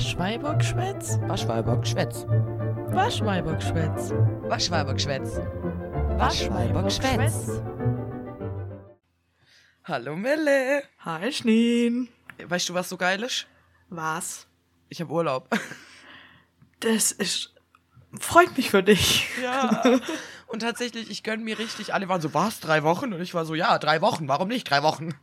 Waschweibergschwätz? Waschweibergschwätz. Waschweibergschwätz. Waschweibergschwätz. Waschweibergschwätz. Hallo Melle. Hi Schneen. Weißt du, was so geil ist? Was? Ich habe Urlaub. Das ist. Freut mich für dich. Ja. Und tatsächlich, ich gönn mir richtig. Alle waren so, was, drei Wochen? Und ich war so, ja, drei Wochen. Warum nicht? Drei Wochen.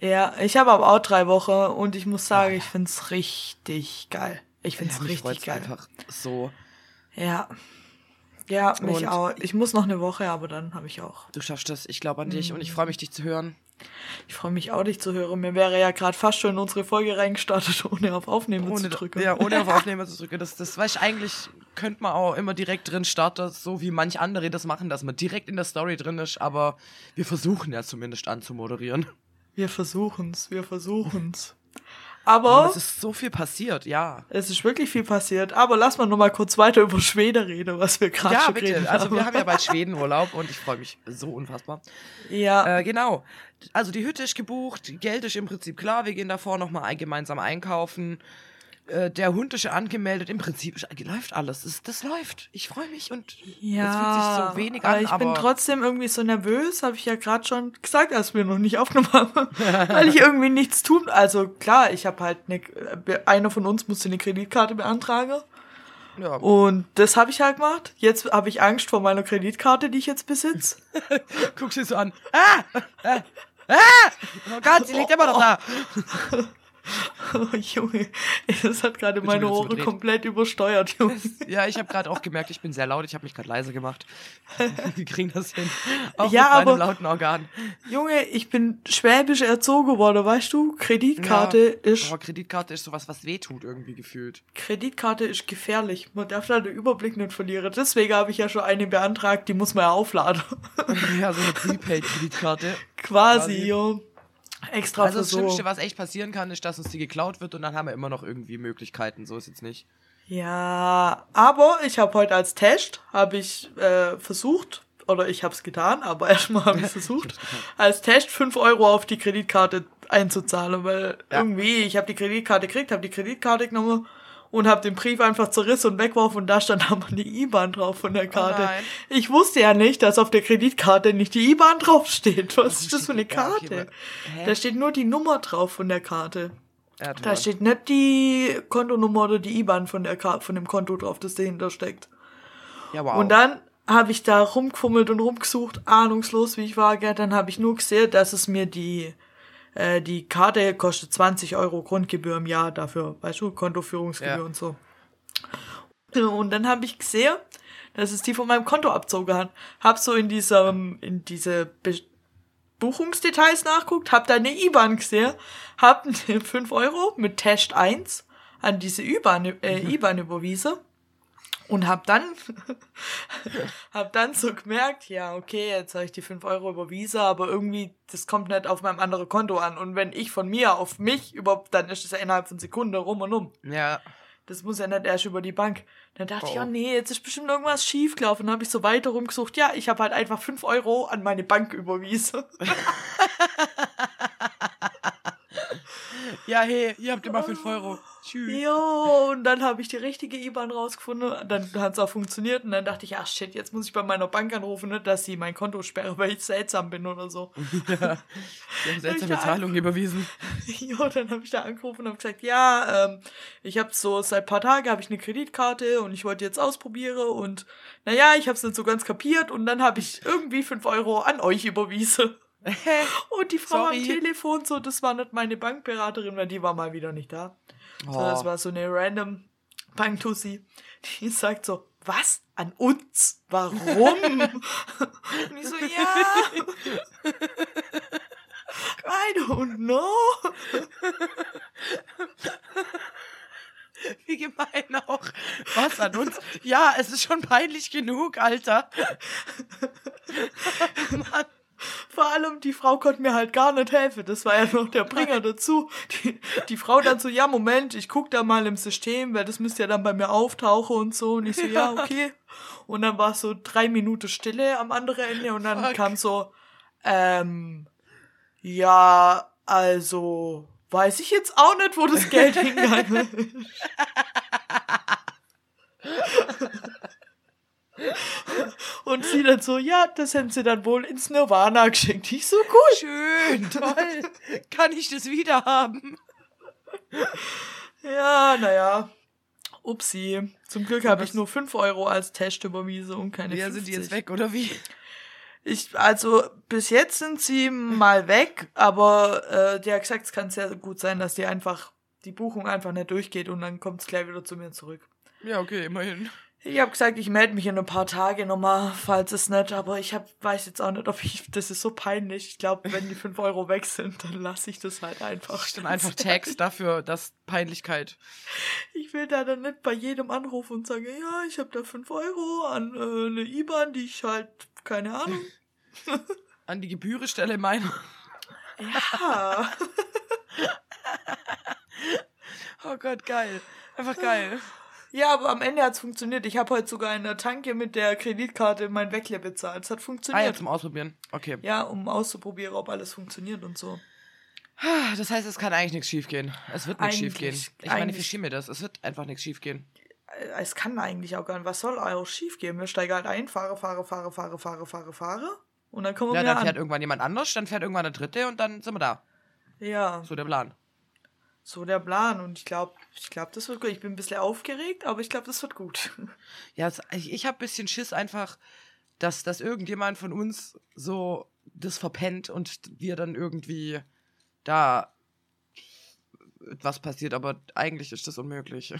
Ja, ich habe aber auch drei Wochen und ich muss sagen, ich find's richtig geil. Ich find's Ja, richtig geil. einfach so. Ja. Ja, mich Und- auch. Ich muss noch eine Woche, aber dann habe ich auch. Du schaffst das. Ich glaube an dich und ich freue mich, dich zu hören. Ich freue mich auch, dich zu hören. Mir wäre ja gerade fast schon in unsere Folge reingestartet, ohne auf Aufnehmen zu Ohne, drücken. ja, ohne auf Aufnehmen zu drücken. Das, das weiß ich, eigentlich könnte man auch immer direkt drin starten, so wie manch andere das machen, dass man direkt in der Story drin ist, aber wir versuchen ja zumindest anzumoderieren. Wir versuchen's, wir versuchen's. Und Aber es ist so viel passiert, ja. es ist wirklich viel passiert. Aber lass mal noch mal kurz weiter über Schweden reden, was wir gerade Ja, schon bitte. geredet Also wir haben ja bald Schwedenurlaub und ich freue mich so unfassbar. Ja, Äh, genau. Also die Hütte ist gebucht, Geld ist im Prinzip klar, wir gehen davor nochmal gemeinsam einkaufen. Äh, der Hund ist schon angemeldet, im Prinzip ist, läuft alles. Das, das läuft. Ich freue mich und es fühlt ja. sich so wenig aber an, ich aber bin trotzdem irgendwie so nervös, habe ich ja gerade schon gesagt, als wir noch nicht aufgenommen haben, weil ich irgendwie nichts tun. Also klar, ich habe halt eine, einer von uns musste eine Kreditkarte beantragen ja. und das habe ich halt gemacht. Jetzt habe ich Angst vor meiner Kreditkarte, die ich jetzt besitze. guck sie so an. Ah! Ah! Ah! Oh Gott, sie liegt immer noch da. Oh, Junge, das hat gerade meine Ohren zugedreht. komplett übersteuert, Junge. Ja, ich habe gerade auch gemerkt, ich bin sehr laut. Ich habe mich gerade leise gemacht. Wir kriegen das hin. Auch Ja, mit meinem aber- lauten Organ. Junge, ich bin schwäbisch erzogen worden, weißt du? Kreditkarte Ja. ist Aber Kreditkarte ist sowas, was wehtut irgendwie gefühlt. Kreditkarte ist gefährlich. Man darf da den Überblick nicht verlieren. Deswegen habe ich ja schon eine beantragt, die muss man ja aufladen. Ja, so eine Prepaid-Kreditkarte. Quasi, Quasi. ja. Extra Also das so. Schlimmste, was echt passieren kann, ist, dass uns die geklaut wird und dann haben wir immer noch irgendwie Möglichkeiten. So ist jetzt nicht. Ja, aber ich habe heute als Test, habe ich äh, versucht, oder ich habe es getan, aber erstmal habe ich versucht, als Test 5 Euro auf die Kreditkarte einzuzahlen, weil Ja. irgendwie, ich habe die Kreditkarte gekriegt, habe die Kreditkarte genommen und habe den Brief einfach zerrissen und weggeworfen und da stand aber eine IBAN drauf von der Karte. nein. ich wusste ja nicht, dass auf der Kreditkarte nicht die IBAN draufsteht. Was ist das für eine Karte? Da steht nur die Nummer drauf von der Karte. Da steht nicht die Kontonummer oder die IBAN von, der Ka von dem Konto drauf, das dahinter steckt. ja, wow. Und dann habe ich da rumgefummelt und rumgesucht, ahnungslos wie ich war. Gell. Dann habe ich nur gesehen, dass es mir die, äh, die Karte kostet 20 Euro Grundgebühr im Jahr dafür, weißt du, Kontoführungsgebühr Ja. und so. Und dann habe ich gesehen, dass es die von meinem Konto abzogen hat. Hab so in diesem, in diese Be Buchungsdetails nachguckt, hab da eine IBAN gesehen, hab 5 Euro mit Test 1 an diese IBAN, äh, IBAN überwiesen und hab dann, hab dann so gemerkt, ja, okay, jetzt habe ich die 5 Euro überwiesen, aber irgendwie, das kommt nicht auf meinem anderen Konto an. Und wenn ich von mir auf mich überhaupt, dann ist es ja innerhalb von Sekunden rum und um. ja. Das muss ja nicht erst über die Bank. Dann dachte ich, Oh. oh nee, jetzt ist bestimmt irgendwas schiefgelaufen. Dann habe ich so weiter rumgesucht. Ja, ich habe halt einfach 5 Euro an meine Bank überwiesen. Ja, hey, ihr habt immer 5 Euro. Tschüss. Jo, und dann habe ich die richtige IBAN rausgefunden. Dann hat es auch funktioniert. Und dann dachte ich, ach shit, jetzt muss ich bei meiner Bank anrufen, nicht, dass sie mein Konto sperren, weil ich seltsam bin oder so. Wir haben seltsame Ja. Zahlungen überwiesen. Jo, dann habe ich da angerufen und habe gesagt, ja, ähm, ich habe so seit paar Tagen habe ich eine Kreditkarte und ich wollte jetzt ausprobieren und naja, ich habe es nicht so ganz kapiert und dann habe ich irgendwie 5 Euro an euch überwiesen. Und die Frau Sorry. am Telefon, so, das war nicht meine Bankberaterin, weil die war mal wieder nicht da. So, das Oh. war so eine random Banktussi. Die sagt so, was? An uns? Warum? Und ich so, ja. I don't know. Wie gemein auch. Was an uns? Ja, es ist schon peinlich genug, Alter. Mann. Vor allem, die Frau konnte mir halt gar nicht helfen. Das war ja noch der Bringer dazu. Die, die Frau dann so, ja, Moment, ich guck da mal im System, weil das müsste ja dann bei mir auftauchen und so. Und ich so, ja, okay. Und dann war so drei Minuten Stille am anderen Ende und dann Fuck. kam so, ähm, ja, also, weiß ich jetzt auch nicht, wo das Geld hingegangen ist. dann so, ja, das hätten sie dann wohl ins Nirvana geschenkt. Ich so, gut. Schön, toll. Kann ich das wieder haben? Ja, naja. Upsi. Zum Glück habe ich nur 5 Euro als Test überwiesen und keine Ja, 50. sind die jetzt weg, oder wie? Ich, also bis jetzt sind sie mal weg, aber äh, der hat gesagt, es kann sehr gut sein, dass die einfach die Buchung einfach nicht durchgeht und dann kommt es gleich wieder zu mir zurück. Ja, okay, immerhin. Ich habe gesagt, ich melde mich in ein paar Tage nochmal, falls es nicht, aber ich hab, weiß jetzt auch nicht, ob ich, das ist so peinlich. Ich glaube, wenn die 5 Euro weg sind, dann lasse ich das halt einfach. Dann einfach Tags dafür, dass Peinlichkeit. Ich will da dann nicht bei jedem anrufen und sagen, ja, ich habe da 5 Euro an äh, eine IBAN, die ich halt, keine Ahnung. An die Gebührestelle meiner. Ja. Oh Gott, geil. Einfach geil. Ja, aber am Ende hat's funktioniert. Ich habe heute sogar in der Tanke mit der Kreditkarte mein Weckler bezahlt. Es hat Ah ja, funktioniert. zum Ausprobieren. Okay. ja, um auszuprobieren, ob alles funktioniert und so. Das heißt, es kann eigentlich nichts schiefgehen. Es wird nichts schiefgehen. Ich eigentlich- manifestiere mir das. Es wird einfach nichts schiefgehen. Äh, Es kann eigentlich auch gar nicht. Was soll auch schief gehen? Wir steigen halt ein, fahre, fahre, fahre, fahre, fahre, fahre, fahre. Und dann kommen wir Ja, dann fährt an. irgendwann jemand anders, dann fährt irgendwann der dritte und dann sind wir da. Ja, So der Plan. So der Plan. Und ich glaube, ich glaube, das wird gut. Ich bin ein bisschen aufgeregt, aber ich glaube, das wird gut. Ja, ich, habe ein bisschen Schiss einfach, dass, dass irgendjemand von uns so das verpennt und wir dann irgendwie da was passiert, aber eigentlich ist das unmöglich.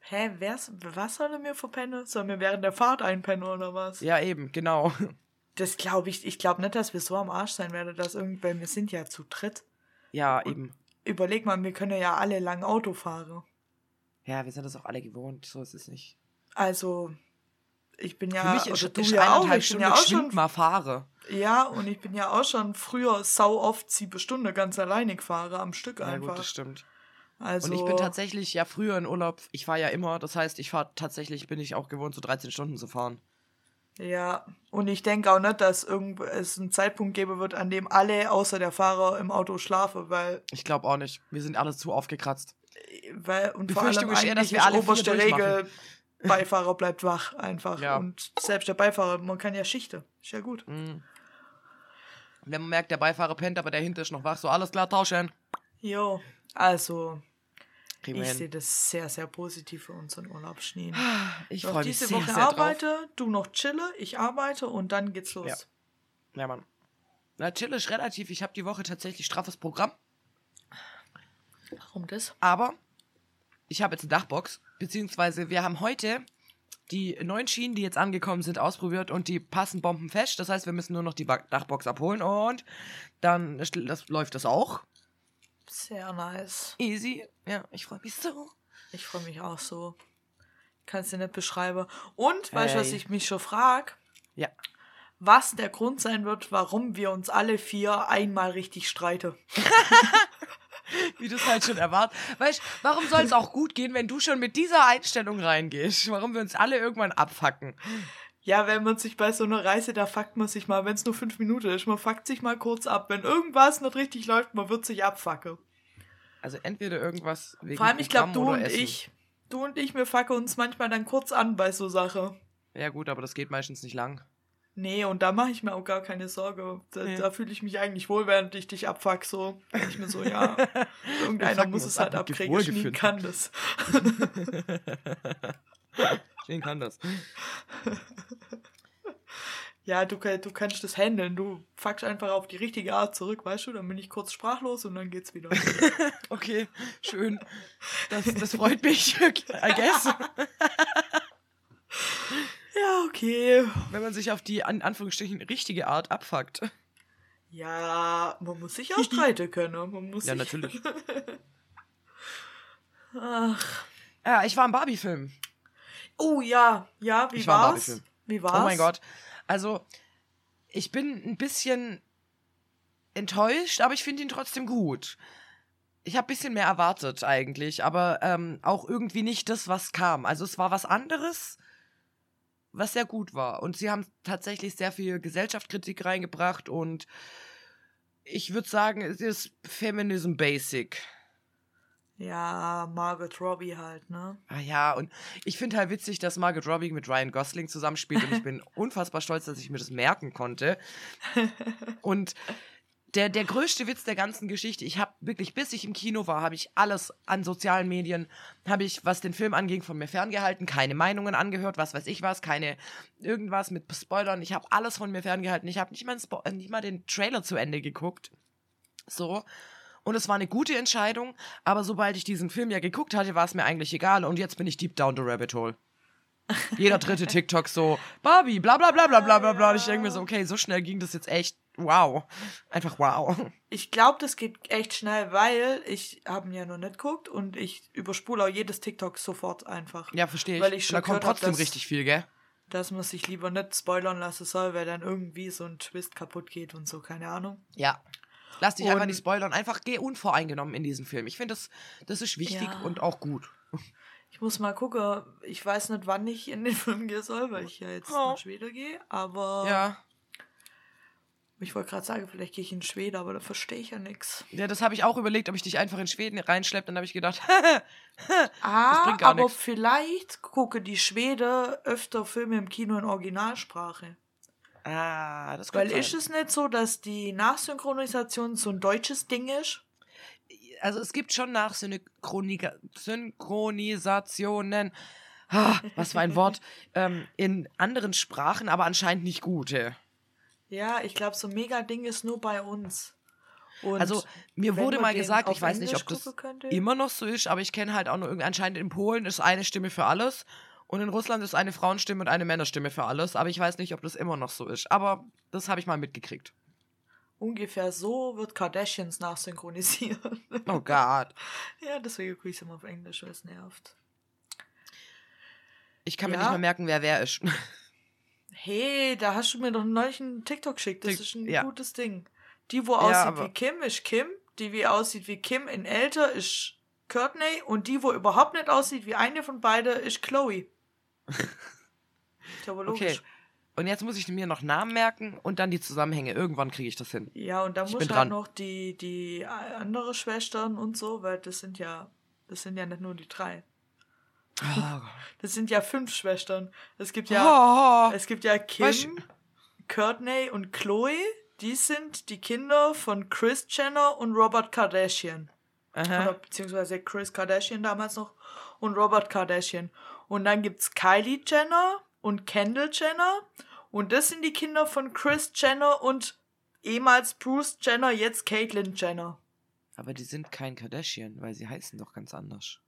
Hä, wer's, was soll er mir verpennen? Soll mir während der Fahrt einpennen oder was? Ja, eben, genau. Das glaube ich, ich glaube nicht, dass wir so am Arsch sein werden, dass irgendwann, wir sind ja zu dritt. Ja, eben. Überleg mal, wir können ja alle lang Auto fahren. Ja, wir sind das auch alle gewohnt, so ist es nicht. Also, ich bin ja, Für mich ist, oder du ist ja auch, ich bin Stunden ja auch schon, mal fahre. ja, und ich bin ja auch schon früher sau oft sieben Stunden ganz alleine gefahren am Stück Ja, einfach. gut, das stimmt. also, Und ich bin tatsächlich ja früher in Urlaub, ich fahre ja immer, das heißt, ich fahre tatsächlich, bin ich auch gewohnt, so 13 Stunden zu fahren. Ja, und ich denke auch nicht, dass irgend es einen Zeitpunkt geben wird, an dem alle außer der Fahrer im Auto schlafen, weil, Ich glaube auch nicht. Wir sind alle zu aufgekratzt. weil und vor allem Befürchtung ist eher, dass wir alle oberste. Regel, Beifahrer bleibt wach einfach. Ja. Und selbst der Beifahrer, man kann ja Schichten. Ist ja gut. Mhm. Wenn man merkt, der Beifahrer pennt, aber der hinter ist noch wach, so alles klar, tauschen. Jo, also, Kriegen ich sehe das sehr, sehr positiv für unseren Urlaub, Schnee. Ich freue mich diese sehr, Woche sehr drauf. arbeite, du noch chille, ich arbeite und dann geht's los. Ja. Ja, Mann. Na, chill ist relativ. Ich habe die Woche tatsächlich straffes Programm, Warum das? aber ich habe jetzt eine Dachbox, beziehungsweise wir haben heute die neuen Schienen, die jetzt angekommen sind, ausprobiert und die passen bombenfest. Das heißt, wir müssen nur noch die Dachbox abholen und dann das läuft das auch. Sehr nice. Easy. Ja, ich freue mich so. Ich freue mich auch so. Kannst du nicht beschreiben. Und, weißt du, was ich mich schon frage? Ja. Was der Grund sein wird, warum wir uns alle vier einmal richtig streiten. Wie du es halt schon erwartet. Weißt warum soll es auch gut gehen, wenn du schon mit dieser Einstellung reingehst? Warum wir uns alle irgendwann abfacken? Ja, wenn man sich bei so einer Reise, da fuckt man sich mal, wenn es nur fünf Minuten ist, man fuckt sich mal kurz ab. Wenn irgendwas nicht richtig läuft, man wird sich abfacken. Also entweder irgendwas wegen Vor allem, ich glaube, du und Essen. ich, du und ich, wir fucken uns manchmal dann kurz an bei so Sache. Ja gut, aber das geht meistens nicht lang. Nee, und da mache ich mir auch gar keine Sorge. Da, Nee. da fühle ich mich eigentlich wohl, während ich dich abfuck, so. Ich mir so, ja, irgendeiner muss es halt abkriegen. Schnee Wohlgefühl. kann das. Schön kann das. Ja, du, du kannst das handeln. Du fuckst einfach auf die richtige Art zurück, weißt du? Dann bin ich kurz sprachlos und dann geht's wieder. Okay, schön. Das, das freut mich. I guess. ja, okay. Wenn man sich auf die an Anführungsstrichen richtige Art abfuckt. Ja, man muss sich auch streiten können. Man muss Ja, natürlich. Ach. Ja, ich war im Barbie-Film. Oh ja, ja, wie Ich war im war's? Wie war's? Oh mein Gott. Also, ich bin ein bisschen enttäuscht, aber ich finde ihn trotzdem gut. Ich habe ein bisschen mehr erwartet eigentlich, aber ähm, auch irgendwie nicht das, was kam. Also es war was anderes, was sehr gut war. Und sie haben tatsächlich sehr viel Gesellschaftskritik reingebracht und ich würde sagen, es ist Feminism Basic. Ja, Margot Robbie halt, ne? Ah ja, und ich finde halt witzig, dass Margot Robbie mit Ryan Gosling zusammenspielt und ich bin unfassbar stolz, dass ich mir das merken konnte. Und der, der größte Witz der ganzen Geschichte, ich habe wirklich, bis ich im Kino war, habe ich alles an sozialen Medien, habe ich, was den Film anging, von mir ferngehalten, keine Meinungen angehört, was weiß ich was, keine irgendwas mit Spoilern, ich habe alles von mir ferngehalten, ich habe nicht, mal nicht mal den Trailer zu Ende geguckt. So. Und es war eine gute Entscheidung, aber sobald ich diesen Film ja geguckt hatte, war es mir eigentlich egal und jetzt bin ich deep down the rabbit hole. Jeder dritte TikTok so, Barbie, bla bla bla bla bla bla bla. Ich denke mir so, okay, so schnell ging das jetzt echt. Wow. Einfach wow. Ich glaube, das geht echt schnell, weil ich habe ihn ja noch nicht geguckt und ich überspule auch jedes TikTok sofort einfach. Ja, verstehe ich. Weil ich Und schon da kommt gehört hab, trotzdem dass- richtig viel, gell? Dass man sich lieber nicht spoilern lassen soll, weil dann irgendwie so ein Twist kaputt geht und so, keine Ahnung. Ja. Lass dich einfach Und- nicht spoilern. Einfach geh unvoreingenommen in diesen Film. Ich finde, das, das ist wichtig Ja. und auch gut. Ich muss mal gucken. Ich weiß nicht, wann ich in den Film gehen soll, weil ich ja jetzt Oh. nach Schweden gehe. Aber Ja. ich wollte gerade sagen, vielleicht gehe ich in Schweden, aber da verstehe ich ja nichts. Ja, das habe ich auch überlegt, ob ich dich einfach in Schweden reinschleppe. Dann habe ich gedacht, Ah, bringt gar aber nix. vielleicht gucke die Schwede öfter Filme im Kino in Originalsprache. Ah, das Weil ist es nicht so, dass die Nachsynchronisation so ein deutsches Ding ist? also es gibt schon Nachsynchronisationen, ah, was für ein Wort, ähm, in anderen Sprachen, aber anscheinend nicht gute. Ja, ich glaube, so ein Mega-Ding ist nur bei uns. Und Also mir wurde mal gesagt, ich weiß nicht, Englisch ob das könnte? immer noch so ist, aber ich kenne halt auch nur irgendwie, anscheinend in Polen ist eine Stimme für alles und in Russland ist eine Frauenstimme und eine Männerstimme für alles, aber ich weiß nicht, ob das immer noch so ist. Aber das habe ich mal mitgekriegt. ungefähr so wird Kardashians nachsynchronisiert. Oh Gott. ja, deswegen gucke ich es immer auf Englisch, weil es nervt. Ich kann mir Ja. nicht mal merken, wer wer ist. Hey, da hast du mir doch neulich einen TikTok geschickt. Das Tik- ist ein ja. gutes Ding. Die, wo aussieht aber- wie Kim, ist Kim. Die, wie aussieht wie Kim in älter, ist Courtney. Und die, wo überhaupt nicht aussieht wie eine von beiden, ist Chloe. Okay. Und jetzt muss ich mir noch Namen merken und dann die Zusammenhänge. Irgendwann kriege ich das hin. Ja, und dann Ich muss halt dran. noch die, die andere Schwestern und so, weil das sind ja, das sind ja nicht nur die drei. Oh. Das sind ja fünf Schwestern. Es gibt ja, Oh. es gibt ja Weißt Kim, Courtney und Chloe. Die sind die Kinder von Chris Jenner und Robert Kardashian. Oder Aha. beziehungsweise Chris Kardashian damals noch und Robert Kardashian. Und dann gibt's Kylie Jenner und Kendall Jenner. Und das sind die Kinder von Chris Jenner und ehemals Bruce Jenner, jetzt Caitlyn Jenner. Aber die sind kein Kardashian, weil sie heißen doch ganz anders.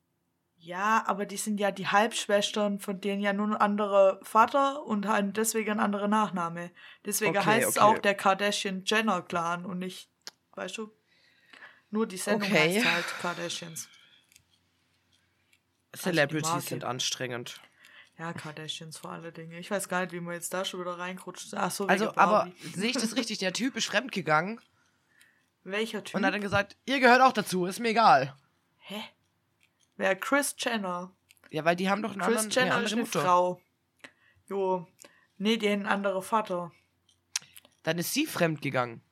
Ja, aber die sind ja die Halbschwestern, von denen ja nur ein anderer Vater und haben deswegen ein anderer Nachname. Deswegen Okay, heißt es okay. auch der Kardashian-Jenner-Clan und nicht, weißt du? Nur die Sendung Okay. heißt halt Kardashians. Celebrities Marke. sind anstrengend. Ja, Kardashians vor alle Dinge. Ich weiß gar nicht, wie man jetzt da schon wieder reingerutscht. Ach so, Also, aber sehe ich das richtig? Der Typ ist fremdgegangen Welcher Typ? und hat dann gesagt, ihr gehört auch dazu, ist mir egal. Hä? Wer? Chris Jenner. Ja, weil die haben doch einen Chris anderen, eine Jenner ist andere eine Mutter. Frau. Jo. Nee, die haben einen anderen Vater. Dann ist sie fremdgegangen.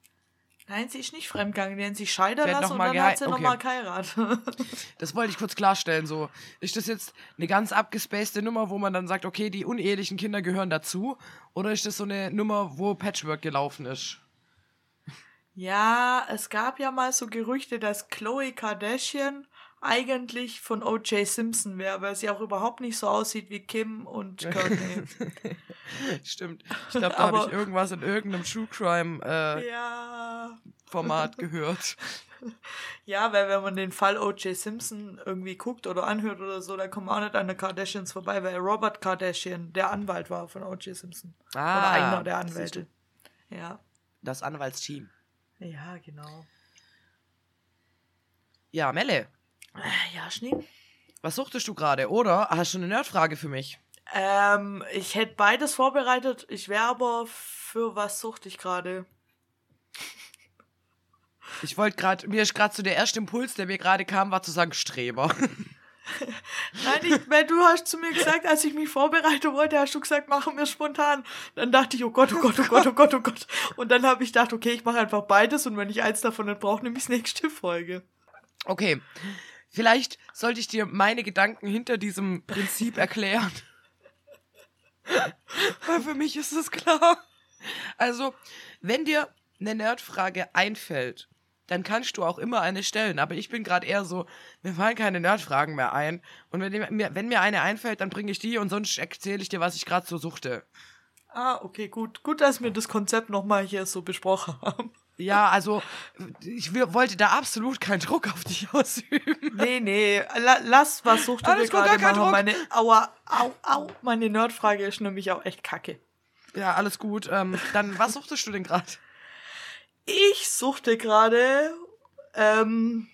Nein, sie ist nicht fremdgegangen. Die haben scheiden Sie hat lassen noch und dann hat sie okay. nochmal geheiratet. Das wollte ich kurz klarstellen. So, ist das jetzt eine ganz abgespacede Nummer, wo man dann sagt, okay, die unehelichen Kinder gehören dazu? Oder ist das so eine Nummer, wo Patchwork gelaufen ist? ja, es gab ja mal so Gerüchte, dass Chloe Kardashian eigentlich von O.J. Simpson wäre, weil sie auch überhaupt nicht so aussieht wie Kim und Courtney. Stimmt. Ich glaube, da habe ich irgendwas in irgendeinem True Crime äh, ja. Format gehört. Ja, weil wenn man den Fall O.J. Simpson irgendwie guckt oder anhört oder so, dann kommt man auch nicht an den Kardashians vorbei, weil Robert Kardashian der Anwalt war von O.J. Simpson. Ah, oder einer der Anwälte. Ja. Das Anwaltsteam. Ja, genau. Ja, Melle, Ja, Schnee. was suchtest du gerade? Oder hast du eine Nerdfrage für mich? Ähm, ich hätte beides vorbereitet. Ich wäre aber für was suchte ich gerade? Ich wollte gerade, mir ist gerade so der erste Impuls, der mir gerade kam, war zu sagen Streber. Nein, ich, weil du hast zu mir gesagt, als ich mich vorbereiten wollte, hast du gesagt, machen wir spontan. Dann dachte ich, oh Gott, oh Gott, oh Gott, oh Gott, oh Gott. Und dann habe ich gedacht, okay, ich mache einfach beides und wenn ich eins davon nicht brauche, nehme ich nächste Folge. Okay. Vielleicht sollte ich dir meine Gedanken hinter diesem Prinzip erklären. Weil für mich ist es klar. Also, wenn dir eine Nerdfrage einfällt, dann kannst du auch immer eine stellen. Aber ich bin gerade eher so, mir fallen keine Nerdfragen mehr ein. Und wenn mir, wenn mir eine einfällt, dann bringe ich die und sonst erzähle ich dir, was ich gerade so suchte. Ah, okay, gut. Gut, dass wir das Konzept nochmal hier so besprochen haben. Ja, also ich wollte da absolut keinen Druck auf dich ausüben. Nee, nee, la lass, was sucht du dir gerade machen. Druck. Meine, aua, au, au, meine Nerdfrage ist nämlich auch echt kacke. Ja, alles gut. Ähm, dann, was suchtest du denn gerade? Ich suchte gerade, ähm,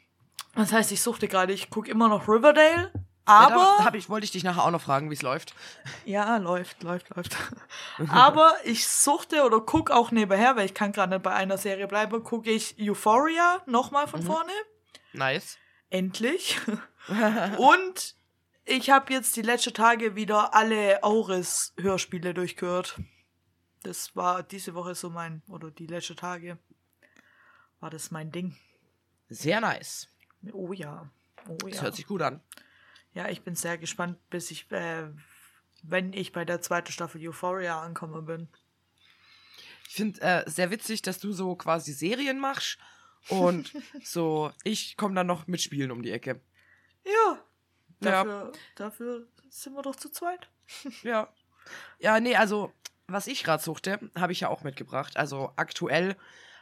was heißt, ich suchte gerade, ich gucke immer noch Riverdale, aber. Ja, hab ich, wollte ich dich nachher auch noch fragen, wie es läuft. Ja, läuft, läuft, läuft. aber ich suchte oder gucke auch nebenher, weil ich kann gerade nicht bei einer Serie bleiben, gucke ich Euphoria nochmal von mhm. vorne. Nice. Endlich. Und ich habe jetzt die letzten Tage wieder alle Auris-Hörspiele durchgehört. Das war diese Woche so mein, oder die letzten Tage war das mein Ding. Sehr nice. Oh ja. Oh ja. Das hört sich gut an. Ja, ich bin sehr gespannt, bis ich, äh, wenn ich bei der zweiten Staffel Euphoria ankommen bin. Ich finde äh, sehr witzig, dass du so quasi Serien machst und so, ich komme dann noch mit Spielen um die Ecke. Ja. Dafür, ja. dafür sind wir doch zu zweit. ja. Ja, nee, also, was ich gerade suchte, habe ich ja auch mitgebracht. Also aktuell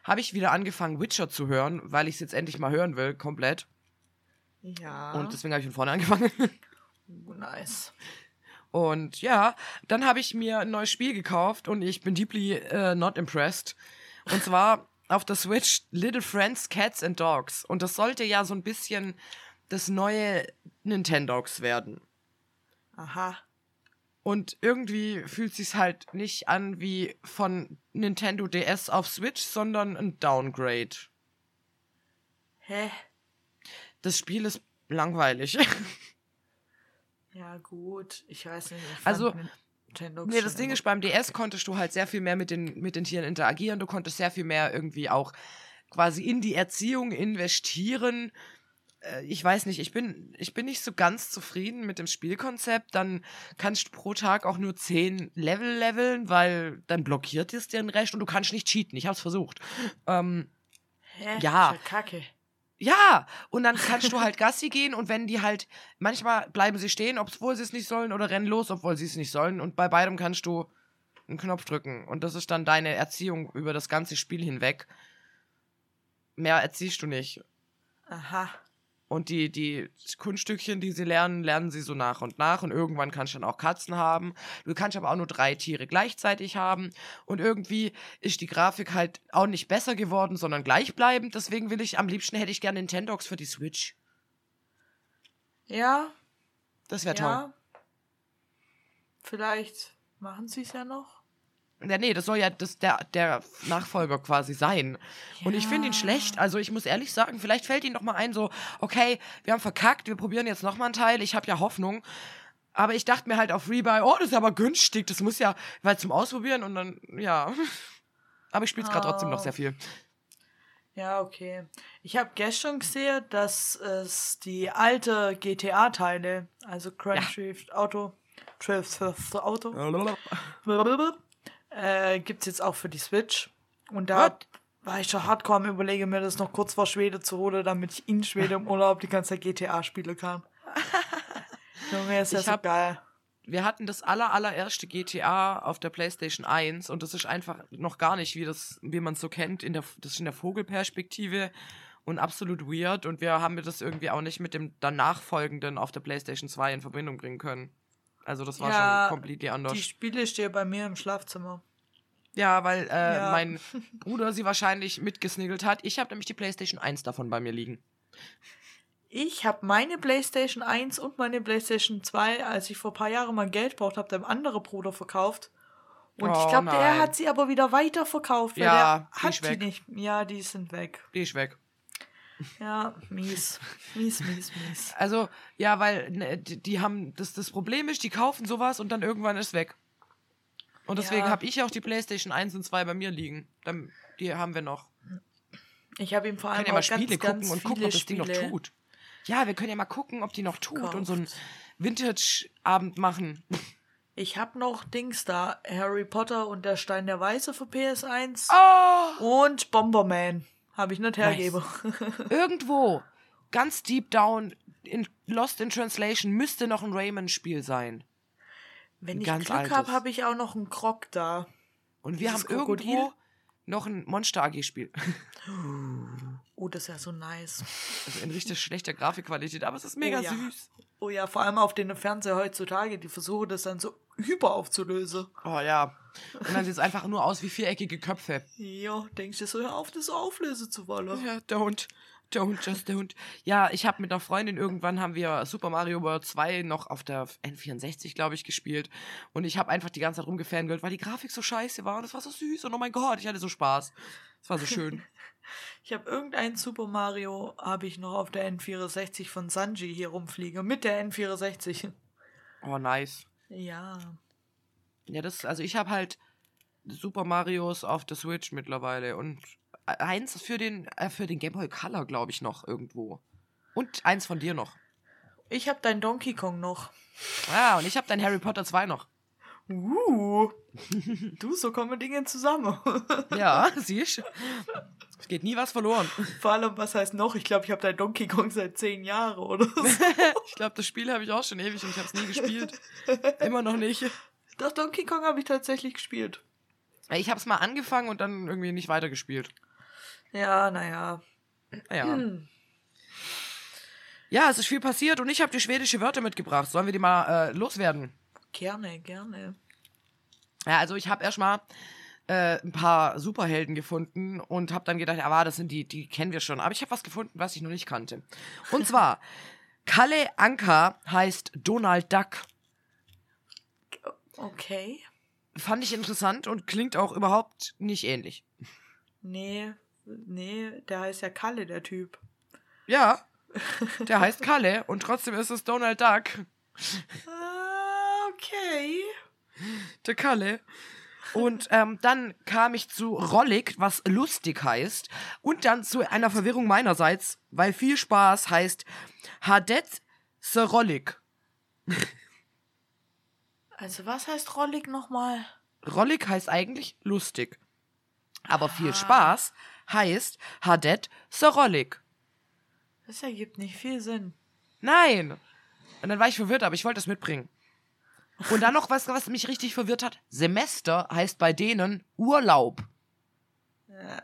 habe ich wieder angefangen, Witcher zu hören, weil ich es jetzt endlich mal hören will, komplett. Ja. Und deswegen habe ich von vorne angefangen. Oh, nice. Und ja, dann habe ich mir ein neues Spiel gekauft und ich bin deeply uh, not impressed. Und zwar auf der Switch Little Friends, Cats and Dogs. Und das sollte ja so ein bisschen das neue Nintendogs werden. Aha. Und irgendwie fühlt sich halt nicht an wie von Nintendo DS auf Switch, sondern ein Downgrade. Hä? Das Spiel ist langweilig. ja, gut. Ich weiß nicht. Ich also, Nintendo nee, das Ding ist, beim DS konntest du halt sehr viel mehr mit den, mit den Tieren interagieren. Du konntest sehr viel mehr irgendwie auch quasi in die Erziehung investieren äh, ich weiß nicht, ich bin, ich bin nicht so ganz zufrieden mit dem Spielkonzept. Dann kannst du pro Tag auch nur 10 Level leveln, weil dann blockiert es dir ein Recht und du kannst nicht cheaten. Ich hab's versucht. Ähm, Hä? Ja. Kacke. Ja, und dann kannst du halt Gassi gehen und wenn die halt, manchmal bleiben sie stehen, obwohl sie es nicht sollen, oder rennen los, obwohl sie es nicht sollen. Und bei beidem kannst du einen Knopf drücken. Und das ist dann deine Erziehung über das ganze Spiel hinweg. Mehr erziehst du nicht. Aha. Und die, die Kunststückchen, die sie lernen, lernen sie so nach und nach. Und irgendwann kannst du dann auch Katzen haben. Du kannst aber auch nur drei Tiere gleichzeitig haben. Und irgendwie ist die Grafik halt auch nicht besser geworden, sondern gleichbleibend. Deswegen will ich, am liebsten hätte ich gerne Nintendogs für die Switch. Ja. Das wäre ja. toll. Vielleicht machen sie es ja noch. Ja, nee, das soll ja das, der, der Nachfolger quasi sein. Ja. Und ich finde ihn schlecht. Also ich muss ehrlich sagen, vielleicht fällt ihm noch mal ein, so, okay, wir haben verkackt, wir probieren jetzt noch mal einen Teil. Ich habe ja Hoffnung. Aber ich dachte mir halt auf Rebuy, oh, das ist aber günstig. Das muss ja, weil zum Ausprobieren und dann, ja. Aber ich spiele es gerade oh. trotzdem noch sehr viel. Ja, okay. Ich habe gestern gesehen, dass es die alte GTA-Teile, also Crash ja. Auto, Drift Auto, äh, gibt es jetzt auch für die Switch. Und da What? war ich schon hardcore am überlegen, mir das noch kurz vor Schwede zu holen, damit ich in Schwede im Urlaub die ganze Zeit GTA spielen kann. Junge, ist ja so geil. Wir hatten das aller, allererste GTA auf der PlayStation 1 und das ist einfach noch gar nicht, wie, das, wie man es so kennt. In der, das ist in der Vogelperspektive und absolut weird und wir haben das irgendwie auch nicht mit dem danach folgenden auf der PlayStation 2 in Verbindung bringen können. Also das war ja, schon komplett anders. Die Spiele stehen bei mir im Schlafzimmer. Ja, weil äh, ja. mein Bruder sie wahrscheinlich mitgesniggelt hat. Ich habe nämlich die PlayStation 1 davon bei mir liegen. Ich habe meine PlayStation 1 und meine PlayStation 2, als ich vor ein paar Jahren mal Geld braucht habe, dem anderen Bruder verkauft. Und oh, ich glaube, der hat sie aber wieder weiterverkauft. Ja, der hat die nicht. Ja, die sind weg. Die ist weg. Ja, mies. Mies, mies, mies. Also, ja, weil ne, die, die, haben, das, das Problem ist, die kaufen sowas und dann irgendwann ist weg. Und deswegen ja. habe ich auch die PlayStation 1 und 2 bei mir liegen. Dann, die haben wir noch. Ich habe ihm vor allem Kann ja mal Spiele ganz, gucken ganz und gucken, ob das Ding noch tut. Ja, wir können ja mal gucken, ob die noch tut Kauft. und so einen Vintage-Abend machen. Ich hab noch Dings da. Harry Potter und der Stein der Weise für PS1. Oh! Und Bomberman. Habe ich nicht hergebe. Irgendwo, ganz deep down, in Lost in Translation, müsste noch ein Rayman-Spiel sein. Wenn ich ganz Glück habe, habe ich auch noch einen Krog da. Und wir Dieses haben Krokodil? irgendwo noch ein Monster AG-Spiel. Oh, das ist ja so nice. Also in richtig schlechter Grafikqualität, aber es ist mega Oh ja. süß. Oh ja, vor allem auf den Fernseher heutzutage, die versuchen das dann so hyper aufzulösen. Oh ja. Und dann sieht es einfach nur aus wie viereckige Köpfe. Ja, denkst du so, hör auf, das so auflösen zu wollen. Ja, don't. Don't, just don't. Ja, ich habe mit einer Freundin irgendwann haben wir Super Mario World 2 noch auf der N64, glaube ich, gespielt. Und ich habe einfach die ganze Zeit rumgefangirlt, weil die Grafik so scheiße war und es war so süß. Und oh mein Gott, ich hatte so Spaß. Es war so schön. Ich habe irgendein Super Mario, habe ich noch auf der N64 von Sanji hier rumfliegen. Mit der N64. oh, nice. Ja. Ja, das, also ich habe halt Super Marios auf der Switch mittlerweile und eins für den, äh, für den Game Boy Color, glaube ich, noch irgendwo. Und eins von dir noch. Ich habe dein Donkey Kong noch. Ah, und ich habe dein Harry Potter 2 noch. Uh. du, so kommen Dinge zusammen. Ja, siehst du. Es geht nie was verloren. Vor allem, was heißt noch? Ich glaube, ich habe dein Donkey Kong seit zehn Jahren oder so. Ich glaube, das Spiel habe ich auch schon ewig und ich habe es nie gespielt. Immer noch nicht. Doch, Donkey Kong habe ich tatsächlich gespielt. Ich habe es mal angefangen und dann irgendwie nicht weitergespielt. Ja, naja. Ja. Hm. Ja, es ist viel passiert und ich habe die schwedische Wörter mitgebracht. Sollen wir die mal äh, loswerden? Gerne, gerne. Ja, also ich habe erstmal äh, ein paar Superhelden gefunden und habe dann gedacht, ja, war, das sind die, die kennen wir schon. Aber ich habe was gefunden, was ich noch nicht kannte. Und zwar, Kalle Anka heißt Donald Duck. Okay. Fand ich interessant und klingt auch überhaupt nicht ähnlich. Nee, nee, der heißt ja Kalle, der Typ. Ja, der heißt Kalle und trotzdem ist es Donald Duck. Ah, okay. Der Kalle. Und ähm, dann kam ich zu Rollig, was lustig heißt. Und dann zu einer Verwirrung meinerseits, weil viel Spaß heißt Hadet se Rollig. Also, was heißt Rollig nochmal? Rollig heißt eigentlich lustig. Aber viel Ah. Spaß heißt Hadet se Rollig. Das ergibt nicht viel Sinn. Nein. Und dann war ich verwirrt, aber ich wollte es mitbringen. Und dann noch was, was mich richtig verwirrt hat. Semester heißt bei denen Urlaub.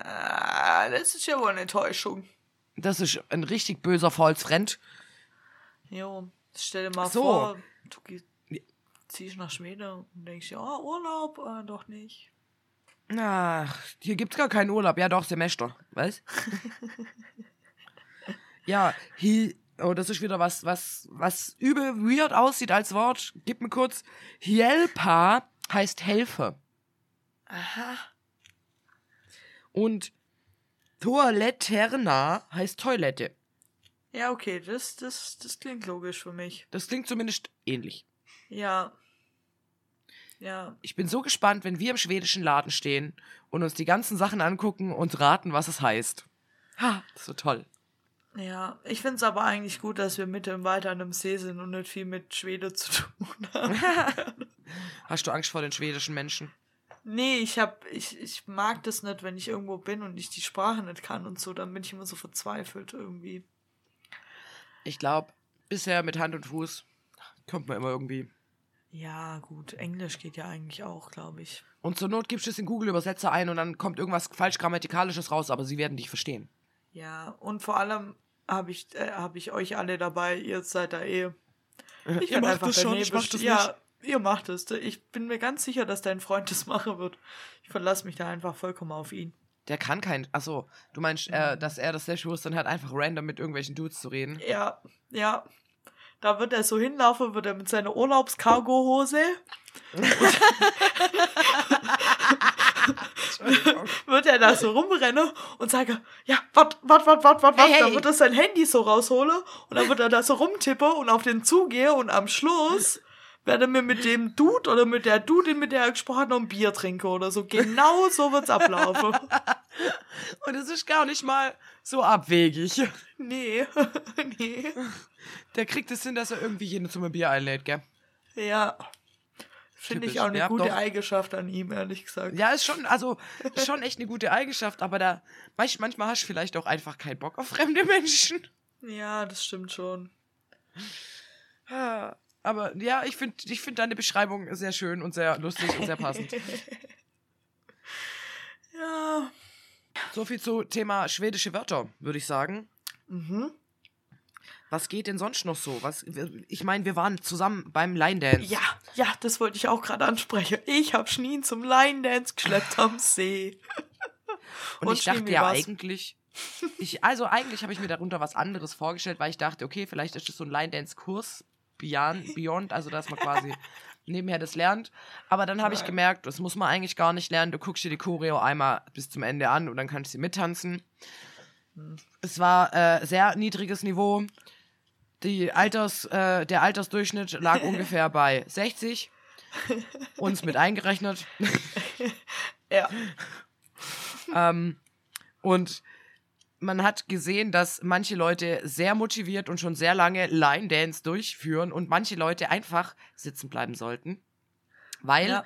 Ah, das ist ja wohl eine Enttäuschung. Das ist ein richtig böser False Friend. Jo, stell dir mal So. vor, du ziehst nach Schweden und denkst, ja, Urlaub, äh, doch nicht. Ach, hier gibt's gar keinen Urlaub. Ja, doch, Semester. Was? ja, hi, oh, das ist wieder was, was, was übel weird aussieht als Wort. Gib mir kurz. Hielpa heißt Helfer. Aha. Und Toiletterna heißt Toilette. Ja, okay, das, das, das klingt logisch für mich. Das klingt zumindest ähnlich. Ja. Ja. Ich bin so gespannt, wenn wir im schwedischen Laden stehen und uns die ganzen Sachen angucken und raten, was es heißt. Ha, das so toll. Ja, ich find's aber eigentlich gut, dass wir mitten im Wald an einem See sind und nicht viel mit Schwede zu tun haben. Hast du Angst vor den schwedischen Menschen? nee, ich hab, ich, ich mag das nicht, wenn ich irgendwo bin und ich die Sprache nicht kann und so, dann bin ich immer so verzweifelt irgendwie. Ich glaube, bisher mit Hand und Fuß kommt man immer irgendwie. Ja, gut, Englisch geht ja eigentlich auch, glaube ich. Und zur Not gibst du es in Google-Übersetzer ein und dann kommt irgendwas falsch grammatikalisches raus, aber sie werden dich verstehen. Ja, und vor allem habe ich, äh, hab ich euch alle dabei, ihr seid da eh. Ich Ihr macht das schon, ich mach das Ja, ihr macht es. Ich bin mir ganz sicher, dass dein Freund das machen wird. Ich verlasse mich da einfach vollkommen auf ihn. Der kann kein. Achso, du meinst, äh, dass er das Selbstbewusstsein hat, einfach random mit irgendwelchen Dudes zu reden? Ja, ja. Da wird er so hinlaufen, wird er mit seiner Urlaubskargohose, wird er da so rumrennen und sagen, ja, wart, wart, wart, wart, wart, wart. Hey, hey. Dann wird er sein Handy so rausholen und dann wird er da so rumtippen und auf den zugehen und am Schluss werde mir mit dem Dude oder mit der Dude, mit der er gesprochen hat, noch ein Bier trinke oder so. Genau so wird's ablaufen. Und es ist gar nicht mal so abwegig. Nee, nee. Der kriegt es hin, dass er irgendwie jeden zum Bier einlädt, gell? Ja. Finde ich auch eine Ja, gute doch. Eigenschaft an ihm, ehrlich gesagt. Ja, ist schon, also, ist schon echt eine gute Eigenschaft, aber da, manch, manchmal hast du vielleicht auch einfach keinen Bock auf fremde Menschen. Ja, das stimmt schon. Aber ja, ich finde ich find deine Beschreibung sehr schön und sehr lustig und sehr passend. Ja. So viel zu Thema schwedische Wörter, würde ich sagen. Mhm. Was geht denn sonst noch so? Was, ich meine, wir waren zusammen beim Line Dance. Ja, ja, das wollte ich auch gerade ansprechen. Ich habe Schneen zum Line Dance geschleppt am See. Und, Und ich dachte Schneemi ja war's. eigentlich, ich, also eigentlich habe ich mir darunter was anderes vorgestellt, weil ich dachte, okay, vielleicht ist das so ein Line-Dance-Kurs beyond, beyond, also dass man quasi nebenher das lernt. Aber dann habe ich gemerkt, das muss man eigentlich gar nicht lernen. Du guckst dir die Choreo einmal bis zum Ende an und dann kannst du sie mittanzen. Es war äh, sehr niedriges Niveau. Die Alters, äh, der Altersdurchschnitt lag ungefähr bei 60. Uns mit eingerechnet. Ja. Ähm, und man hat gesehen, dass manche Leute sehr motiviert und schon sehr lange Line Dance durchführen und manche Leute einfach sitzen bleiben sollten. Weil Ja.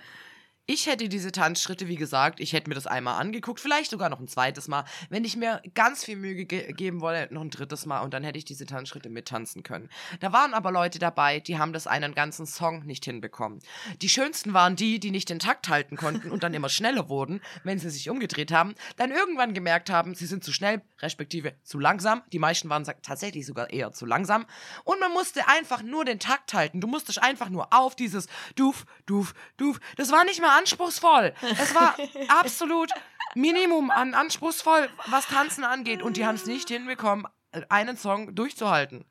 Ich hätte diese Tanzschritte, wie gesagt, ich hätte mir das einmal angeguckt, vielleicht sogar noch ein zweites Mal. Wenn ich mir ganz viel Mühe ge geben wolle, noch ein drittes Mal und dann hätte ich diese Tanzschritte mittanzen können. Da waren aber Leute dabei, die haben das einen ganzen Song nicht hinbekommen. Die schönsten waren die, die nicht den Takt halten konnten und dann immer schneller wurden, wenn sie sich umgedreht haben, dann irgendwann gemerkt haben, sie sind zu schnell, respektive zu langsam. Die meisten waren tatsächlich sogar eher zu langsam. Und man musste einfach nur den Takt halten. Du musstest einfach nur auf dieses Duf, Duf, Duf. Das war nicht mehr anspruchsvoll. Es war absolut Minimum an anspruchsvoll, was Tanzen angeht. Und die haben es nicht hinbekommen, einen Song durchzuhalten.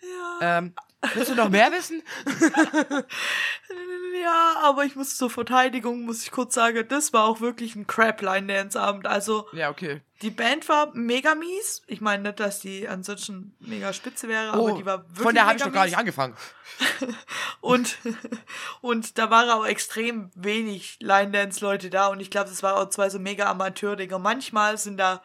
Ja. Ähm, willst du noch mehr wissen? Ja, aber ich muss zur Verteidigung, muss ich kurz sagen, das war auch wirklich ein Crap-Line-Dance-Abend. Also, Ja, okay. die Band war mega mies. Ich meine nicht, dass die ansonsten mega spitze wäre, aber die war wirklich Oh, von der habe ich noch gar nicht angefangen. Und, und da waren auch extrem wenig Line-Dance-Leute da und ich glaube, es waren auch zwei so mega Amateur-Dinger. Manchmal sind da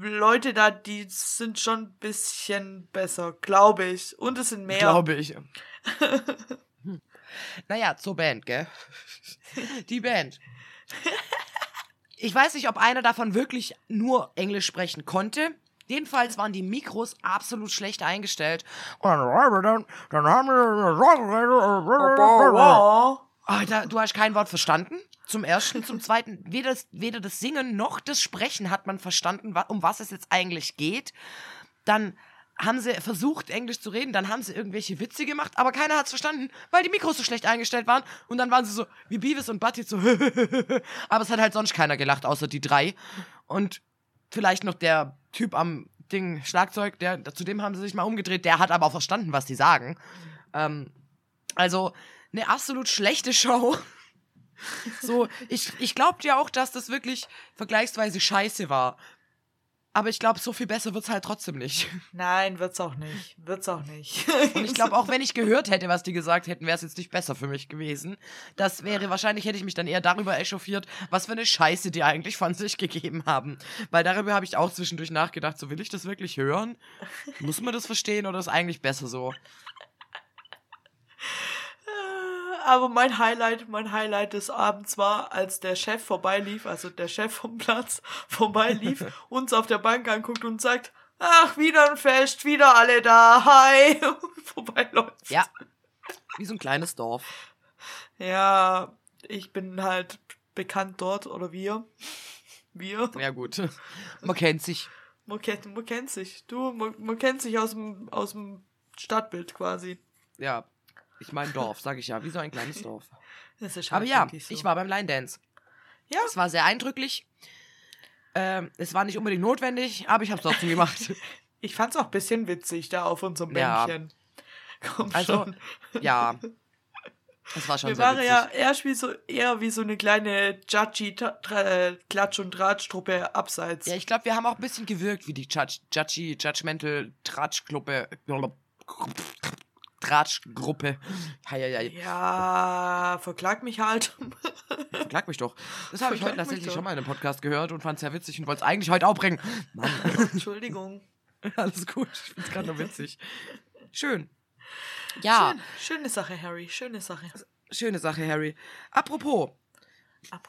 Leute da, die sind schon ein bisschen besser, glaube ich. Und es sind mehr. Glaube ich. Hm. Naja, zur Band, gell? Die Band. Ich weiß nicht, ob einer davon wirklich nur Englisch sprechen konnte. Jedenfalls waren die Mikros absolut schlecht eingestellt. Wow. Alter, du hast kein Wort verstanden? Zum ersten, zum zweiten, weder das, weder das Singen noch das Sprechen hat man verstanden, um was es jetzt eigentlich geht. Dann haben sie versucht, Englisch zu reden, dann haben sie irgendwelche Witze gemacht, aber keiner hat's verstanden, weil die Mikros so schlecht eingestellt waren. Und dann waren sie so, wie Beavis und Butthead so, aber es hat halt sonst keiner gelacht, außer die drei. Und vielleicht noch der Typ am Ding Schlagzeug, der, zu dem haben sie sich mal umgedreht, der hat aber auch verstanden, was die sagen. Ähm, also, eine absolut schlechte Show. So, ich, ich glaubte ja auch, dass das wirklich vergleichsweise scheiße war. Aber ich glaube, so viel besser wird's halt trotzdem nicht. Nein, wird's auch nicht. Wird's auch nicht. Und ich glaube, auch wenn ich gehört hätte, was die gesagt hätten, wäre es jetzt nicht besser für mich gewesen. Das wäre, wahrscheinlich hätte ich mich dann eher darüber echauffiert, was für eine Scheiße die eigentlich von sich gegeben haben. Weil darüber habe ich auch zwischendurch nachgedacht, so will ich das wirklich hören? Muss man das verstehen oder ist eigentlich besser so? Aber mein Highlight, mein Highlight des Abends war, als der Chef vorbeilief, also der Chef vom Platz vorbeilief, uns auf der Bank anguckt und sagt, ach, wieder ein Fest, wieder alle da, hi, vorbeiläuft. Ja. Wie so ein kleines Dorf. Ja, ich bin halt bekannt dort, oder wir. Wir. Ja, gut. Man kennt sich. Man kennt, man kennt sich. Du, man, man kennt sich aus dem, aus dem Stadtbild quasi. Ja. Ich mein Dorf, sag ich ja. Wie so ein kleines Dorf. Das ist Aber halt ja, wirklich so. ich war beim Line Dance. Ja. Es war sehr eindrücklich. Ähm, es war nicht unbedingt notwendig, aber ich habe es trotzdem gemacht. Ich fand's auch ein bisschen witzig da auf unserem Ja. Bändchen. Komm Also, schon. ja. Es war schon Wir waren witzig. ja erst wie so, eher wie so eine kleine Judgy Klatsch- und Drahtstruppe abseits. Ja, ich glaube, wir haben auch ein bisschen gewirkt wie die Judgy, Judgmental Tratschkluppe. Tratschgruppe. Heieiei. Ja, verklag mich halt. Verklag mich doch. Das habe ich heute tatsächlich schon mal in einem Podcast gehört und fand es sehr witzig und wollte es eigentlich heute auch bringen. Mann, Entschuldigung. alles gut. Ich finde es gerade nur witzig. Schön. Ja, Schön, schöne Sache, Harry. Schöne Sache. schöne Sache, Harry. Apropos.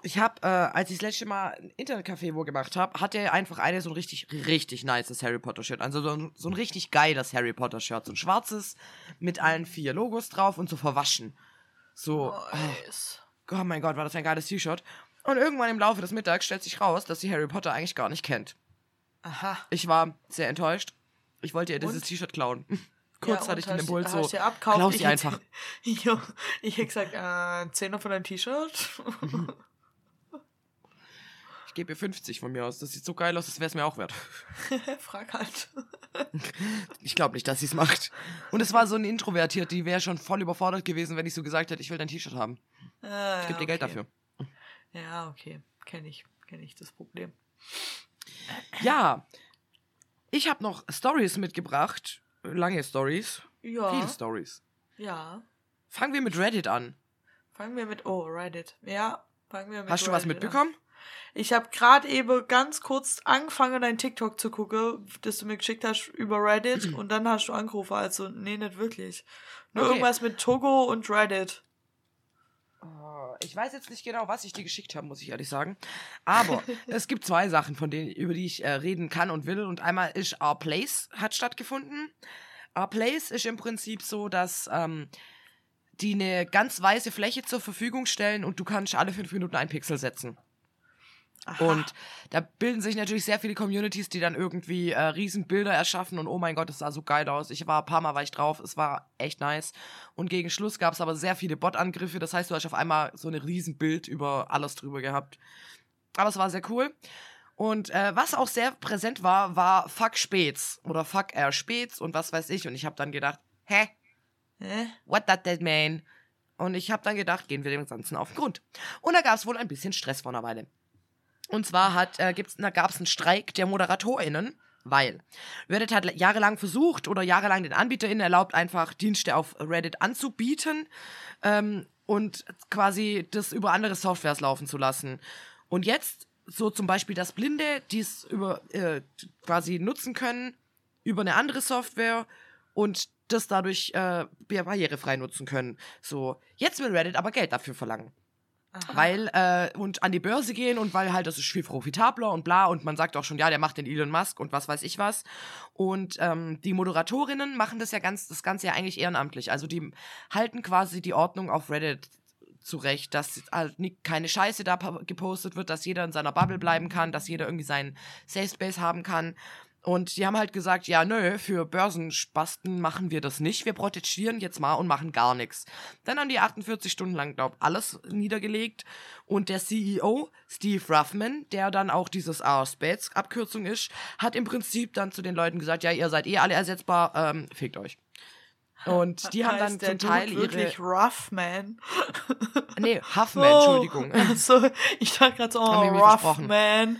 Ich habe, äh, als ich das letzte Mal ein Internetcafé wo gemacht habe, hat er einfach eine so ein richtig, richtig nices Harry Potter Shirt. Also so ein, so ein richtig geiles Harry Potter Shirt. So ein schwarzes mit allen vier Logos drauf und so verwaschen. So, oh, Nice. oh mein Gott, war das ein geiles T-Shirt. Und irgendwann im Laufe des Mittags stellt sich raus, dass sie Harry Potter eigentlich gar nicht kennt. Aha. Ich war sehr enttäuscht. Ich wollte ihr dieses? T-Shirt klauen. Kurz Ja, hatte ich den Impuls so, abkauft? klaus Ich sie einfach. Jo, ich hätte gesagt, äh, Zehner von deinem T-Shirt. Ich gebe ihr 50 von mir aus. Das sieht so geil aus, das wäre es mir auch wert. Frag halt. Ich glaube nicht, dass sie es macht. Und es war so ein Introvertiert, die wäre schon voll überfordert gewesen, wenn ich so gesagt hätte, ich will dein T-Shirt haben. Ah, Ich gebe dir Geld dafür. Ja, okay. Kenne ich. Kenne ich das Problem. Ja. Ich habe noch Stories mitgebracht. Lange Stories. Ja. Viele Stories. Ja. Fangen wir mit Reddit an. Fangen wir mit. Oh, Reddit. Ja. Fangen wir mit Hast du was Reddit an. mitbekommen? Ich habe gerade eben ganz kurz angefangen, dein TikTok zu gucken, das du mir geschickt hast über Reddit und dann hast du angerufen. Also, nee, nicht wirklich. Nur Okay. irgendwas mit Togo und Reddit. Oh, Ich weiß jetzt nicht genau, was ich dir geschickt habe, muss ich ehrlich sagen. Aber es gibt zwei Sachen, von denen, über die ich äh, reden kann und will. Und einmal ist Our Place hat stattgefunden. Our Place ist im Prinzip so, dass ähm, die eine ganz weiße Fläche zur Verfügung stellen und du kannst alle fünf Minuten einen Pixel setzen. Aha. Und da bilden sich natürlich sehr viele Communities, die dann irgendwie äh, riesen Bilder erschaffen und oh mein Gott, das sah so geil aus. Ich war ein paar Mal war ich drauf, es war echt nice. Und gegen Schluss gab es aber sehr viele Bot-Angriffe, das heißt, du hast auf einmal so ein riesen Bild über alles drüber gehabt. Aber es war sehr cool. Und äh, was auch sehr präsent war, war Fuck Späts oder Fuck R Späts und was weiß ich. Und ich habe dann gedacht, hä, Hä? what that dead man? Und ich habe dann gedacht, gehen wir dem Ganzen auf den Grund. Und da gab es wohl ein bisschen Stress vor einer Weile. Und zwar hat, äh, gab es einen Streik der ModeratorInnen, weil Reddit hat jahrelang versucht oder jahrelang den AnbieterInnen erlaubt, einfach Dienste auf Reddit anzubieten ähm, und quasi das über andere Softwares laufen zu lassen. Und jetzt, so zum Beispiel, dass Blinde dies über äh, quasi nutzen können über eine andere Software und das dadurch äh, barrierefrei nutzen können. So, jetzt will Reddit aber Geld dafür verlangen Aha. weil äh, und an die Börse gehen und weil halt das ist viel profitabler und bla und man sagt auch schon ja der macht den Elon Musk und was weiß ich was und ähm, die Moderatorinnen machen das ja ganz das ganze ja eigentlich ehrenamtlich also die halten quasi die Ordnung auf Reddit zurecht, dass halt keine Scheiße da gepostet wird, dass jeder in seiner Bubble bleiben kann, dass jeder irgendwie seinen Safe Space haben kann. Und die haben halt gesagt, ja, nö, für Börsenspasten machen wir das nicht. Wir protestieren jetzt mal und machen gar nichts. Dann haben die 48 Stunden lang, glaub, alles niedergelegt. Und der CEO, Steve Ruffman, der dann auch dieses R-Spades Abkürzung ist, hat im Prinzip dann zu den Leuten gesagt, ja, ihr seid eh alle ersetzbar, ähm, fickt euch. Und die haben dann zum Teil Dude ihre. wirklich Rough Man. Nee, Huffman, Entschuldigung. Also, ich dachte gerade so, oh, Haben wir irgendwie Rough versprochen. Man.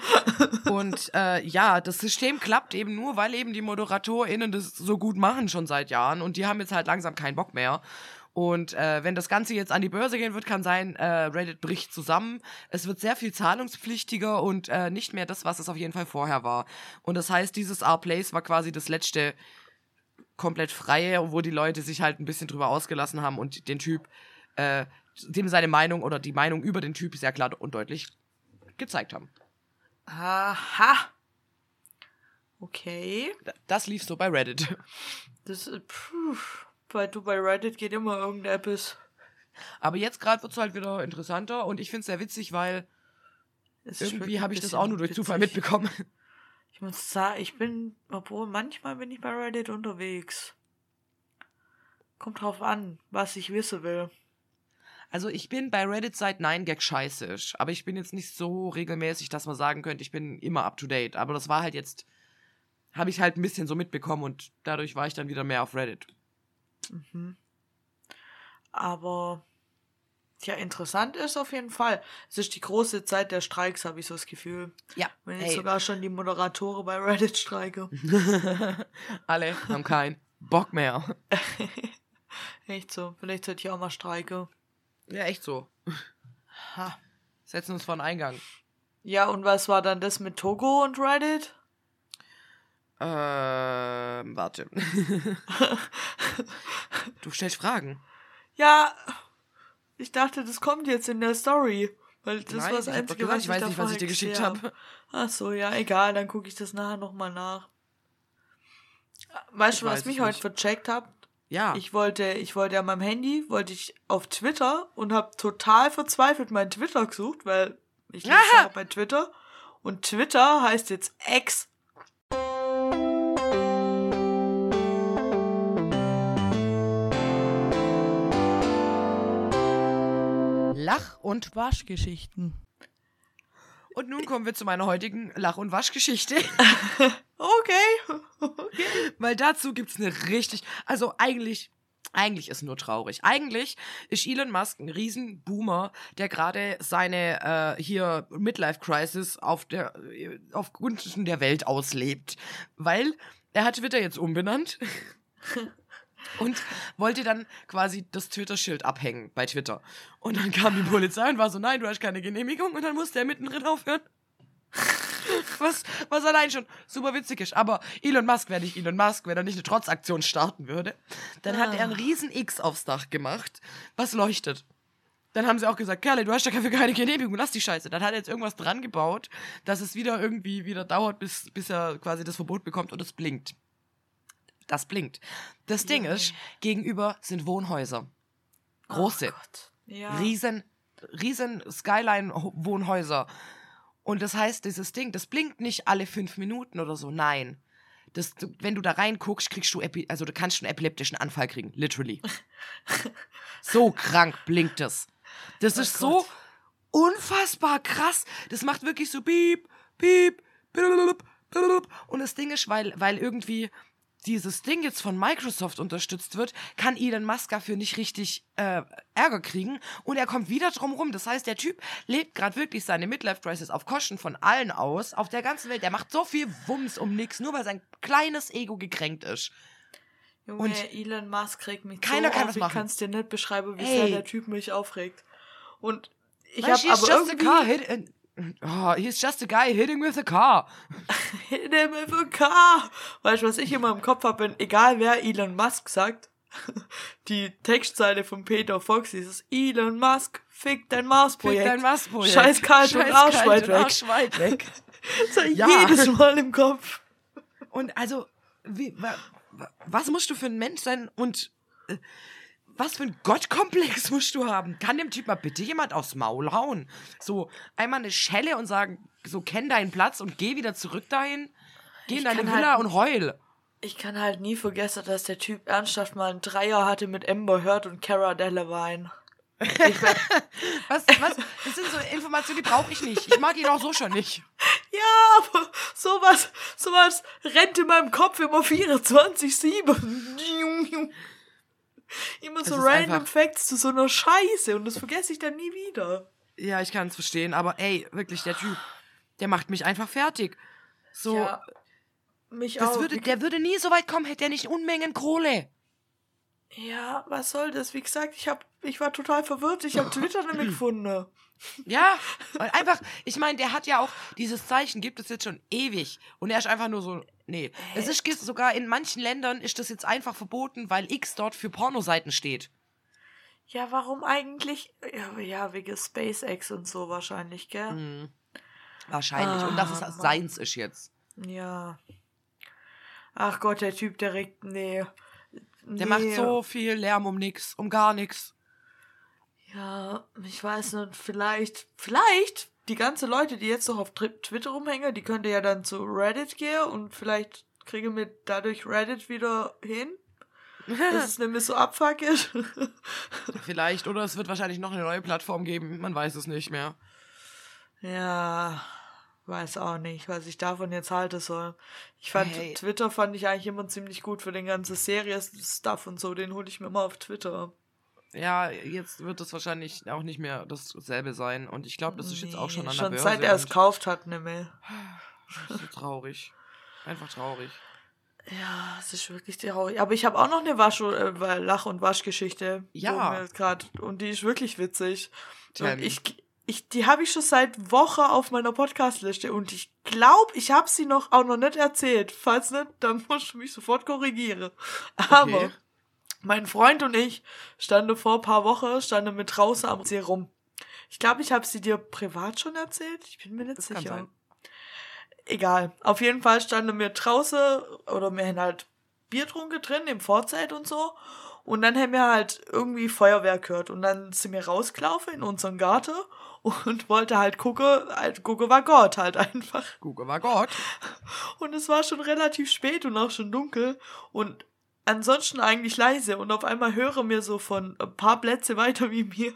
Und äh, ja, das System klappt eben nur, weil eben die ModeratorInnen das so gut machen schon seit Jahren und die haben jetzt halt langsam keinen Bock mehr. Und äh, wenn das Ganze jetzt an die Börse gehen wird, kann sein, äh, Reddit bricht zusammen. Es wird sehr viel zahlungspflichtiger und äh, nicht mehr das, was es auf jeden Fall vorher war. Und das heißt, dieses R-Place war quasi das letzte komplett freie, wo die Leute sich halt ein bisschen drüber ausgelassen haben und den Typ, äh, dem seine Meinung oder die Meinung über den Typ sehr klar und deutlich gezeigt haben. Aha. Okay. Das lief so bei Reddit. Das ist, puh, weil du bei Reddit geht immer irgendetwas. Aber jetzt gerade wird es halt wieder interessanter und ich finde es sehr witzig, weil Es irgendwie habe ich das auch nur durch Zufall mitbekommen. Ich muss sagen, ich bin, obwohl manchmal bin ich bei Reddit unterwegs. Kommt drauf an, was ich wissen will. Also ich bin bei Reddit seit 9gag scheiße aber ich bin jetzt nicht so regelmäßig, dass man sagen könnte, ich bin immer up to date. Aber das war halt jetzt, habe ich halt ein bisschen so mitbekommen und dadurch war ich dann wieder mehr auf Reddit. Aber ja, interessant ist auf jeden Fall. Es ist die große Zeit der Streiks, habe ich so das Gefühl. Ja, Wenn jetzt ey, sogar schon die Moderatoren bei Reddit streiken. alle haben keinen Bock mehr. Echt so. Vielleicht sollte ich auch mal streiken. Ja, echt so. Ha. Setzen uns vor den Eingang. Ja, und was war dann das mit Togo und Reddit? Ähm, warte. du stellst Fragen. Ja, ich dachte, das kommt jetzt in der Story. Weil das Nein, war das ich Einzige, gesagt, was ich weiß da nicht, was ich dir geschickt gesehen hab. Ach so, ja, egal, dann gucke ich das nachher nochmal nach. Weißt Ich du, was weiß mich heute vercheckt hat? Ja. Ich wollte, ich wollte an meinem Handy, wollte ich auf Twitter und habe total verzweifelt meinen Twitter gesucht, weil ich lese ja bei Twitter. Und Twitter heißt jetzt X. Lach- und Waschgeschichten. Und nun kommen wir zu meiner heutigen Lach- und Waschgeschichte. Okay. Weil dazu gibt's eine richtig, also eigentlich, eigentlich ist nur traurig. Eigentlich ist Elon Musk ein Riesenboomer, der gerade seine äh, hier Midlife Crisis auf der äh, auf Gunsten der Welt auslebt, weil er hat Twitter jetzt umbenannt. Und wollte dann quasi das Twitter-Schild abhängen bei Twitter. Und dann kam die Polizei und war so, nein, du hast keine Genehmigung. Und dann musste er mittendrin aufhören. Was, was allein schon super witzig ist. Aber Elon Musk wäre nicht Elon Musk, wenn er nicht eine Trotzaktion starten würde. Dann hat er ein riesen X aufs Dach gemacht, was leuchtet. Dann haben sie auch gesagt, Kerle, du hast dafür keine Genehmigung, lass die Scheiße. Dann hat er jetzt irgendwas dran gebaut, dass es wieder irgendwie wieder dauert, bis, bis er quasi das Verbot bekommt und es blinkt. Das blinkt. Das Ding ist, gegenüber sind Wohnhäuser. Große. Oh Gott. Ja. riesen, riesen Skyline-Wohnhäuser. Und das heißt, dieses Ding, das blinkt nicht alle fünf Minuten oder so. Nein. Das, wenn du da reinguckst, kriegst du, epi also du kannst einen epileptischen Anfall kriegen. Literally. so krank blinkt es. Das Oh ist so unfassbar krass. Das macht wirklich so piep, piep, blub, blub. Und das Ding ist, weil, weil irgendwie dieses Ding jetzt von Microsoft unterstützt wird, kann Elon Musk dafür nicht richtig äh, Ärger kriegen und er kommt wieder drum rum. Das heißt, der Typ lebt gerade wirklich seine Midlife Crisis auf Kosten von allen aus, auf der ganzen Welt. Der macht so viel Wumms um nix, nur weil sein kleines Ego gekränkt ist. Junge, Und Elon Musk regt mich keiner so kann auf, ich machen. kann es dir nicht beschreiben, wie sehr der Typ mich aufregt. Und ich habe aber a car irgendwie... hit, oh, he's just a guy hitting with a car. In dem FK. Weißt du, was ich immer im Kopf habe, wenn egal wer Elon Musk sagt, die Textzeile von Peter Fox dieses Elon Musk, fick dein Mars-Projekt. Fick dein Mars-Projekt. Scheiß kalt und Scheiß arschweit kalt und weg. arschweit weg. Das ich Ja. jedes Mal im Kopf. Und also, wie, wa, wa, was musst du für ein Mensch sein und äh, was für ein Gottkomplex musst du haben? Kann dem Typ mal bitte jemand aufs Maul hauen? So, einmal eine Schelle und sagen, so, kenn deinen Platz und geh wieder zurück dahin. Geh in Ich deine Villa halt- und heul. Ich kann halt nie vergessen, dass der Typ ernsthaft mal einen Dreier hatte mit Amber Heard und Cara Delevingne. Was, was? Das sind so Informationen, die brauche ich nicht. Ich mag ihn auch so schon nicht. ja, aber sowas, sowas rennt in meinem Kopf immer 24-7. Immer so ist random Facts zu so einer Scheiße und das vergesse ich dann nie wieder. Ja, ich kann es verstehen, aber ey, wirklich, der Typ, der macht mich einfach fertig. So, Ja, mich das auch. würde, der würde nie so weit kommen, hätte er nicht Unmengen Kohle. ja, was soll das? Wie gesagt, ich hab, ich war total verwirrt. Ich habe Twitter nämlich gefunden. Ja, einfach, ich meine, der hat ja auch, dieses Zeichen gibt es jetzt schon ewig. Und er ist einfach nur so, nee. Es ist sogar in manchen Ländern ist das jetzt einfach verboten, weil X dort für Pornoseiten steht. Ja, warum eigentlich? Ja, ja, wegen SpaceX und so wahrscheinlich, gell? Mhm. Wahrscheinlich. und dass es Ah, Mann. seins ist jetzt. Ja. Ach Gott, der Typ, der regt. Nee. Der nee. macht so viel Lärm um nix, um gar nix. Ja, ich weiß nicht, vielleicht. Vielleicht die ganzen Leute, die jetzt noch auf Twitter rumhängen, die könnte ja dann zu Reddit gehen und vielleicht kriegen wir dadurch Reddit wieder hin. dass es nämlich so abfackelt. Vielleicht. Oder es wird wahrscheinlich noch eine neue Plattform geben. Man weiß es nicht mehr. ja, weiß auch nicht, was ich davon jetzt halten soll. Ich fand Hey. Twitter fand ich eigentlich immer ziemlich gut für den ganzen Series-Stuff und so, den hole ich mir immer auf Twitter. Ja, jetzt wird es wahrscheinlich auch nicht mehr dasselbe sein. Und ich glaube, das ist jetzt auch schon an der Schon Börse. seit er es gekauft hat, ne Mail. so traurig. Einfach traurig. Ja, es ist wirklich traurig. Aber ich habe auch noch eine Wasch äh, Lach- und Waschgeschichte. Ja. Grad, und die ist wirklich witzig. Tell Und ich, ich, die habe ich schon seit Woche auf meiner Podcast-Liste und ich glaube, ich habe sie noch auch noch nicht erzählt. Falls nicht, dann musst du mich sofort korrigieren. Aber Okay. Mein Freund und ich standen vor ein paar Wochen, standen mit draußen am See rum. Ich glaube, ich habe sie dir privat schon erzählt. Ich bin mir nicht Das sicher. Egal. Auf jeden Fall standen wir draußen oder wir haben halt Bier trunken drin im Vorzelt und so. Und dann haben wir halt irgendwie Feuerwerk gehört. Und dann sind wir rausgelaufen in unseren Garten und wollte halt gucken, halt gucken war Gott halt einfach. Google war Gott. Und es war schon relativ spät und auch schon dunkel und ansonsten eigentlich leise. Und auf einmal höre mir so von ein paar Plätze weiter wie mir,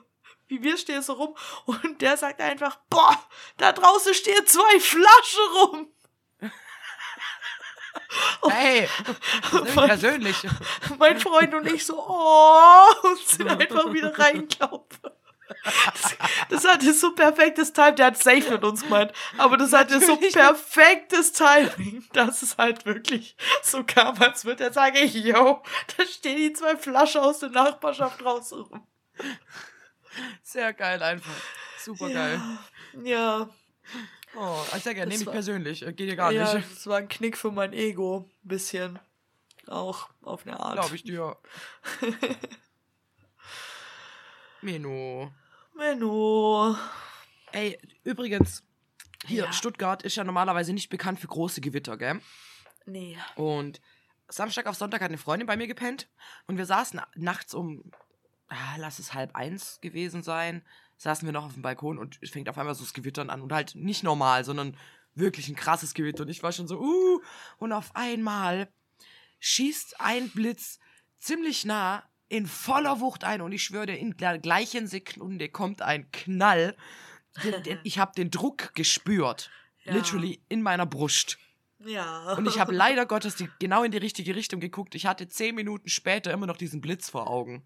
wie wir stehen so rum und der sagt einfach, boah, da draußen stehen zwei Flaschen rum. Hey, persönlich. Mein Freund und ich so, oh, und sind einfach wieder reingelaufen. Das, das hatte so perfektes Timing. Der hat safe mit uns gemeint. Aber das hatte so perfektes Timing, dass es halt wirklich so kam, als würde er sagen, yo, da stehen die zwei Flaschen aus der Nachbarschaft raus rum. Sehr geil einfach. Super geil. Ja, Oh, sehr gerne. Das Nehme ich persönlich. Äh, Geht dir gar ja, nicht. das war ein Knick für mein Ego. Ein bisschen. Auch auf eine Art. Glaube ich dir. Meno. Menno. Ey, übrigens, hier, Ja. Stuttgart ist ja normalerweise nicht bekannt für große Gewitter, gell? Nee. Und Samstag auf Sonntag hat eine Freundin bei mir gepennt und wir saßen nachts um, ah, lass es halb eins gewesen sein, saßen wir noch auf dem Balkon und es fängt auf einmal so das Gewittern an und halt nicht normal, sondern wirklich ein krasses Gewitter und ich war schon so, uh, und auf einmal schießt ein Blitz ziemlich nah in voller Wucht ein und ich schwöre dir, in der gleichen Sekunde kommt ein Knall. Ich habe den Druck gespürt, Ja. literally in meiner Brust. Ja. Und ich habe leider Gottes die, genau in die richtige Richtung geguckt. Ich hatte zehn Minuten später immer noch diesen Blitz vor Augen.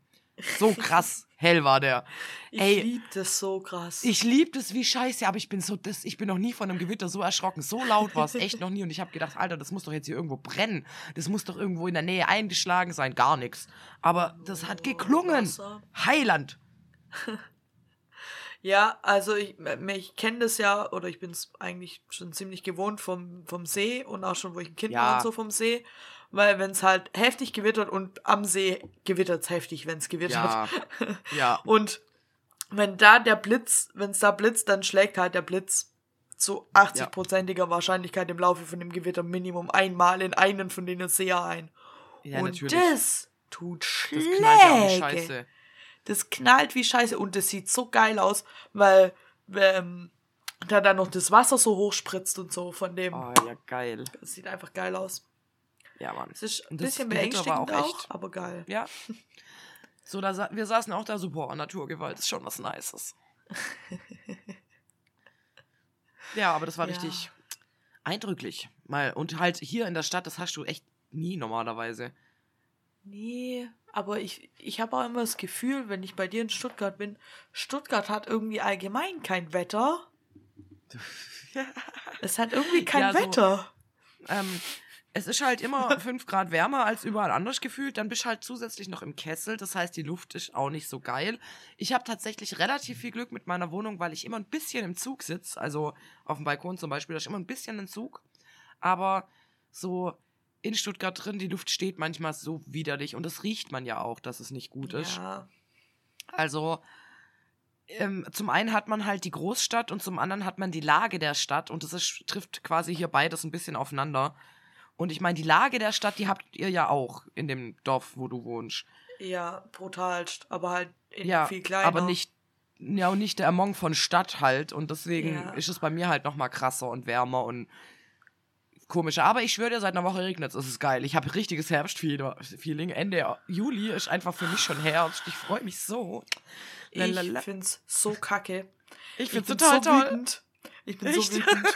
So krass hell war der. Ich Ey, lieb das so krass. ich lieb das wie scheiße, aber ich bin so, das, ich bin noch nie von einem Gewitter so erschrocken. So laut war es echt noch nie. Und ich habe gedacht, Alter, das muss doch jetzt hier irgendwo brennen. Das muss doch irgendwo in der Nähe eingeschlagen sein. Gar nichts. Aber das hat geklungen. Wasser. Heiland. Ja, also ich, ich kenne das ja, oder ich bin es eigentlich schon ziemlich gewohnt vom, vom See und auch schon, wo ich ein Kind Ja. war und so vom See. Weil wenn es halt heftig gewittert und am See gewittert es heftig, wenn es gewittert. Ja. Ja. Und wenn da der Blitz, wenn es da blitzt, dann schlägt halt der Blitz zu 80-prozentiger Wahrscheinlichkeit im Laufe von dem Gewitter Minimum einmal in einen von denen Seher ein. Ja, und natürlich. das tut Das Schläge. knallt ja auch wie scheiße. Das knallt wie Scheiße und das sieht so geil aus, weil ähm, da dann noch das Wasser so hochspritzt und so von dem. Oh, ja, geil. Das sieht einfach geil aus. Ja, Mann. Es ist ein Und das bisschen beängstigend auch auch, echt- aber geil. Ja. So, da sa wir saßen auch da so, boah, Naturgewalt ist schon was Nices. ja, aber das war Ja. richtig eindrücklich. Mal, und halt hier in der Stadt, das hast du echt nie normalerweise. Nee, aber ich, ich habe auch immer das Gefühl, wenn ich bei dir in Stuttgart bin, Stuttgart hat irgendwie allgemein kein Wetter. Es hat irgendwie kein Ja, so- Wetter. Ähm, es ist halt immer 5 Grad wärmer als überall anders gefühlt. Dann bist du halt zusätzlich noch im Kessel. Das heißt, die Luft ist auch nicht so geil. Ich habe tatsächlich relativ viel Glück mit meiner Wohnung, weil ich immer ein bisschen im Zug sitze. Also auf dem Balkon zum Beispiel, da ist immer ein bisschen ein Zug. Aber so in Stuttgart drin, die Luft steht manchmal so widerlich. Und das riecht man ja auch, dass es nicht gut ist. Ja, Also ähm, zum einen hat man halt die Großstadt und zum anderen hat man die Lage der Stadt und das ist, trifft quasi hier beides ein bisschen aufeinander. Und ich meine, die Lage der Stadt, die habt ihr ja auch in dem Dorf, wo du wohnst. ja, brutalst, aber halt in ja, viel kleiner. aber nicht ja und nicht der Among von Stadt halt und deswegen Ja. ist es bei mir halt noch mal krasser und wärmer und komischer. Aber ich schwöre dir, seit einer Woche regnet es. Es ist geil. Ich habe richtiges Herbstfeeling. Ende Juli ist einfach für mich schon Herbst. Ich freue mich so. Lalala. Ich find's so kacke. Ich Ich find's bin total so toll. wütend. Ich bin Echt? so wütend.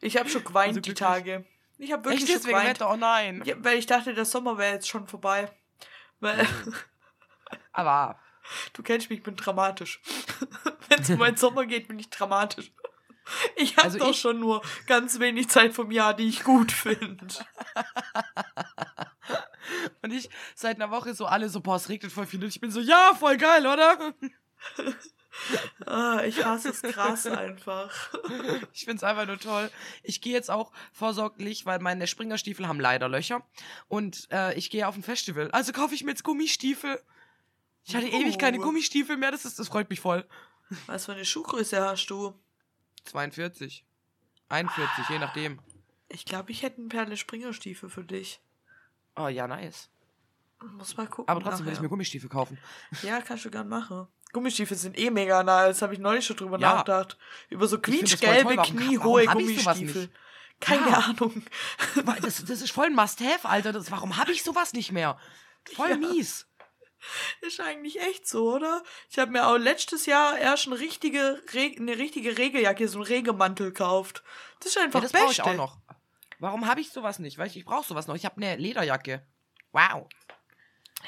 Ich habe schon geweint Also die. Tage. Ich habe wirklich Echt schon jetzt wegen geweint. Wetter? Oh nein. Ja, weil ich dachte, der Sommer wäre jetzt schon vorbei. Weil Aber du kennst mich, ich bin dramatisch. Wenn es um meinen Sommer geht, bin ich dramatisch. Ich habe Also doch ich- schon nur ganz wenig Zeit vom Jahr, die ich gut finde. Und ich seit einer Woche so alle so, boah, es regnet voll viel. Und ich bin so, ja, voll geil, oder? Ah, ich hasse es krass einfach. Ich find's einfach nur toll. Ich gehe jetzt auch vorsorglich, weil meine Springerstiefel haben leider Löcher. Und äh, ich gehe auf ein Festival. Also kaufe ich mir jetzt Gummistiefel. Ich hatte ewig keine Oh. Gummistiefel mehr. Das, ist, das freut mich voll. Was für eine Schuhgröße hast du? 42. 41, je nachdem. Ich glaube, ich hätte einen Perle Springerstiefel für dich. Oh ja, nice. Muss mal gucken. Aber trotzdem will ich mir Gummistiefel kaufen. Ja, kannst du gern machen. Gummistiefel sind eh mega nice. Das habe ich neulich schon drüber Ja. nachgedacht. Über so quietschgelbe, kniehohe Gummistiefel. Keine Ja. Ahnung. Das, das ist voll ein Must-Have, Alter. Das, warum habe ich sowas nicht mehr? Voll Ja. mies. Ist eigentlich echt so, oder? Ich habe mir auch letztes Jahr erst eine richtige, Re eine richtige Regeljacke, so einen Regemantel gekauft. Das ist einfach Ja, das brauche ich Beste. auch noch. Warum habe ich sowas nicht? Weil ich, ich brauche sowas noch. Ich habe eine Lederjacke. Wow.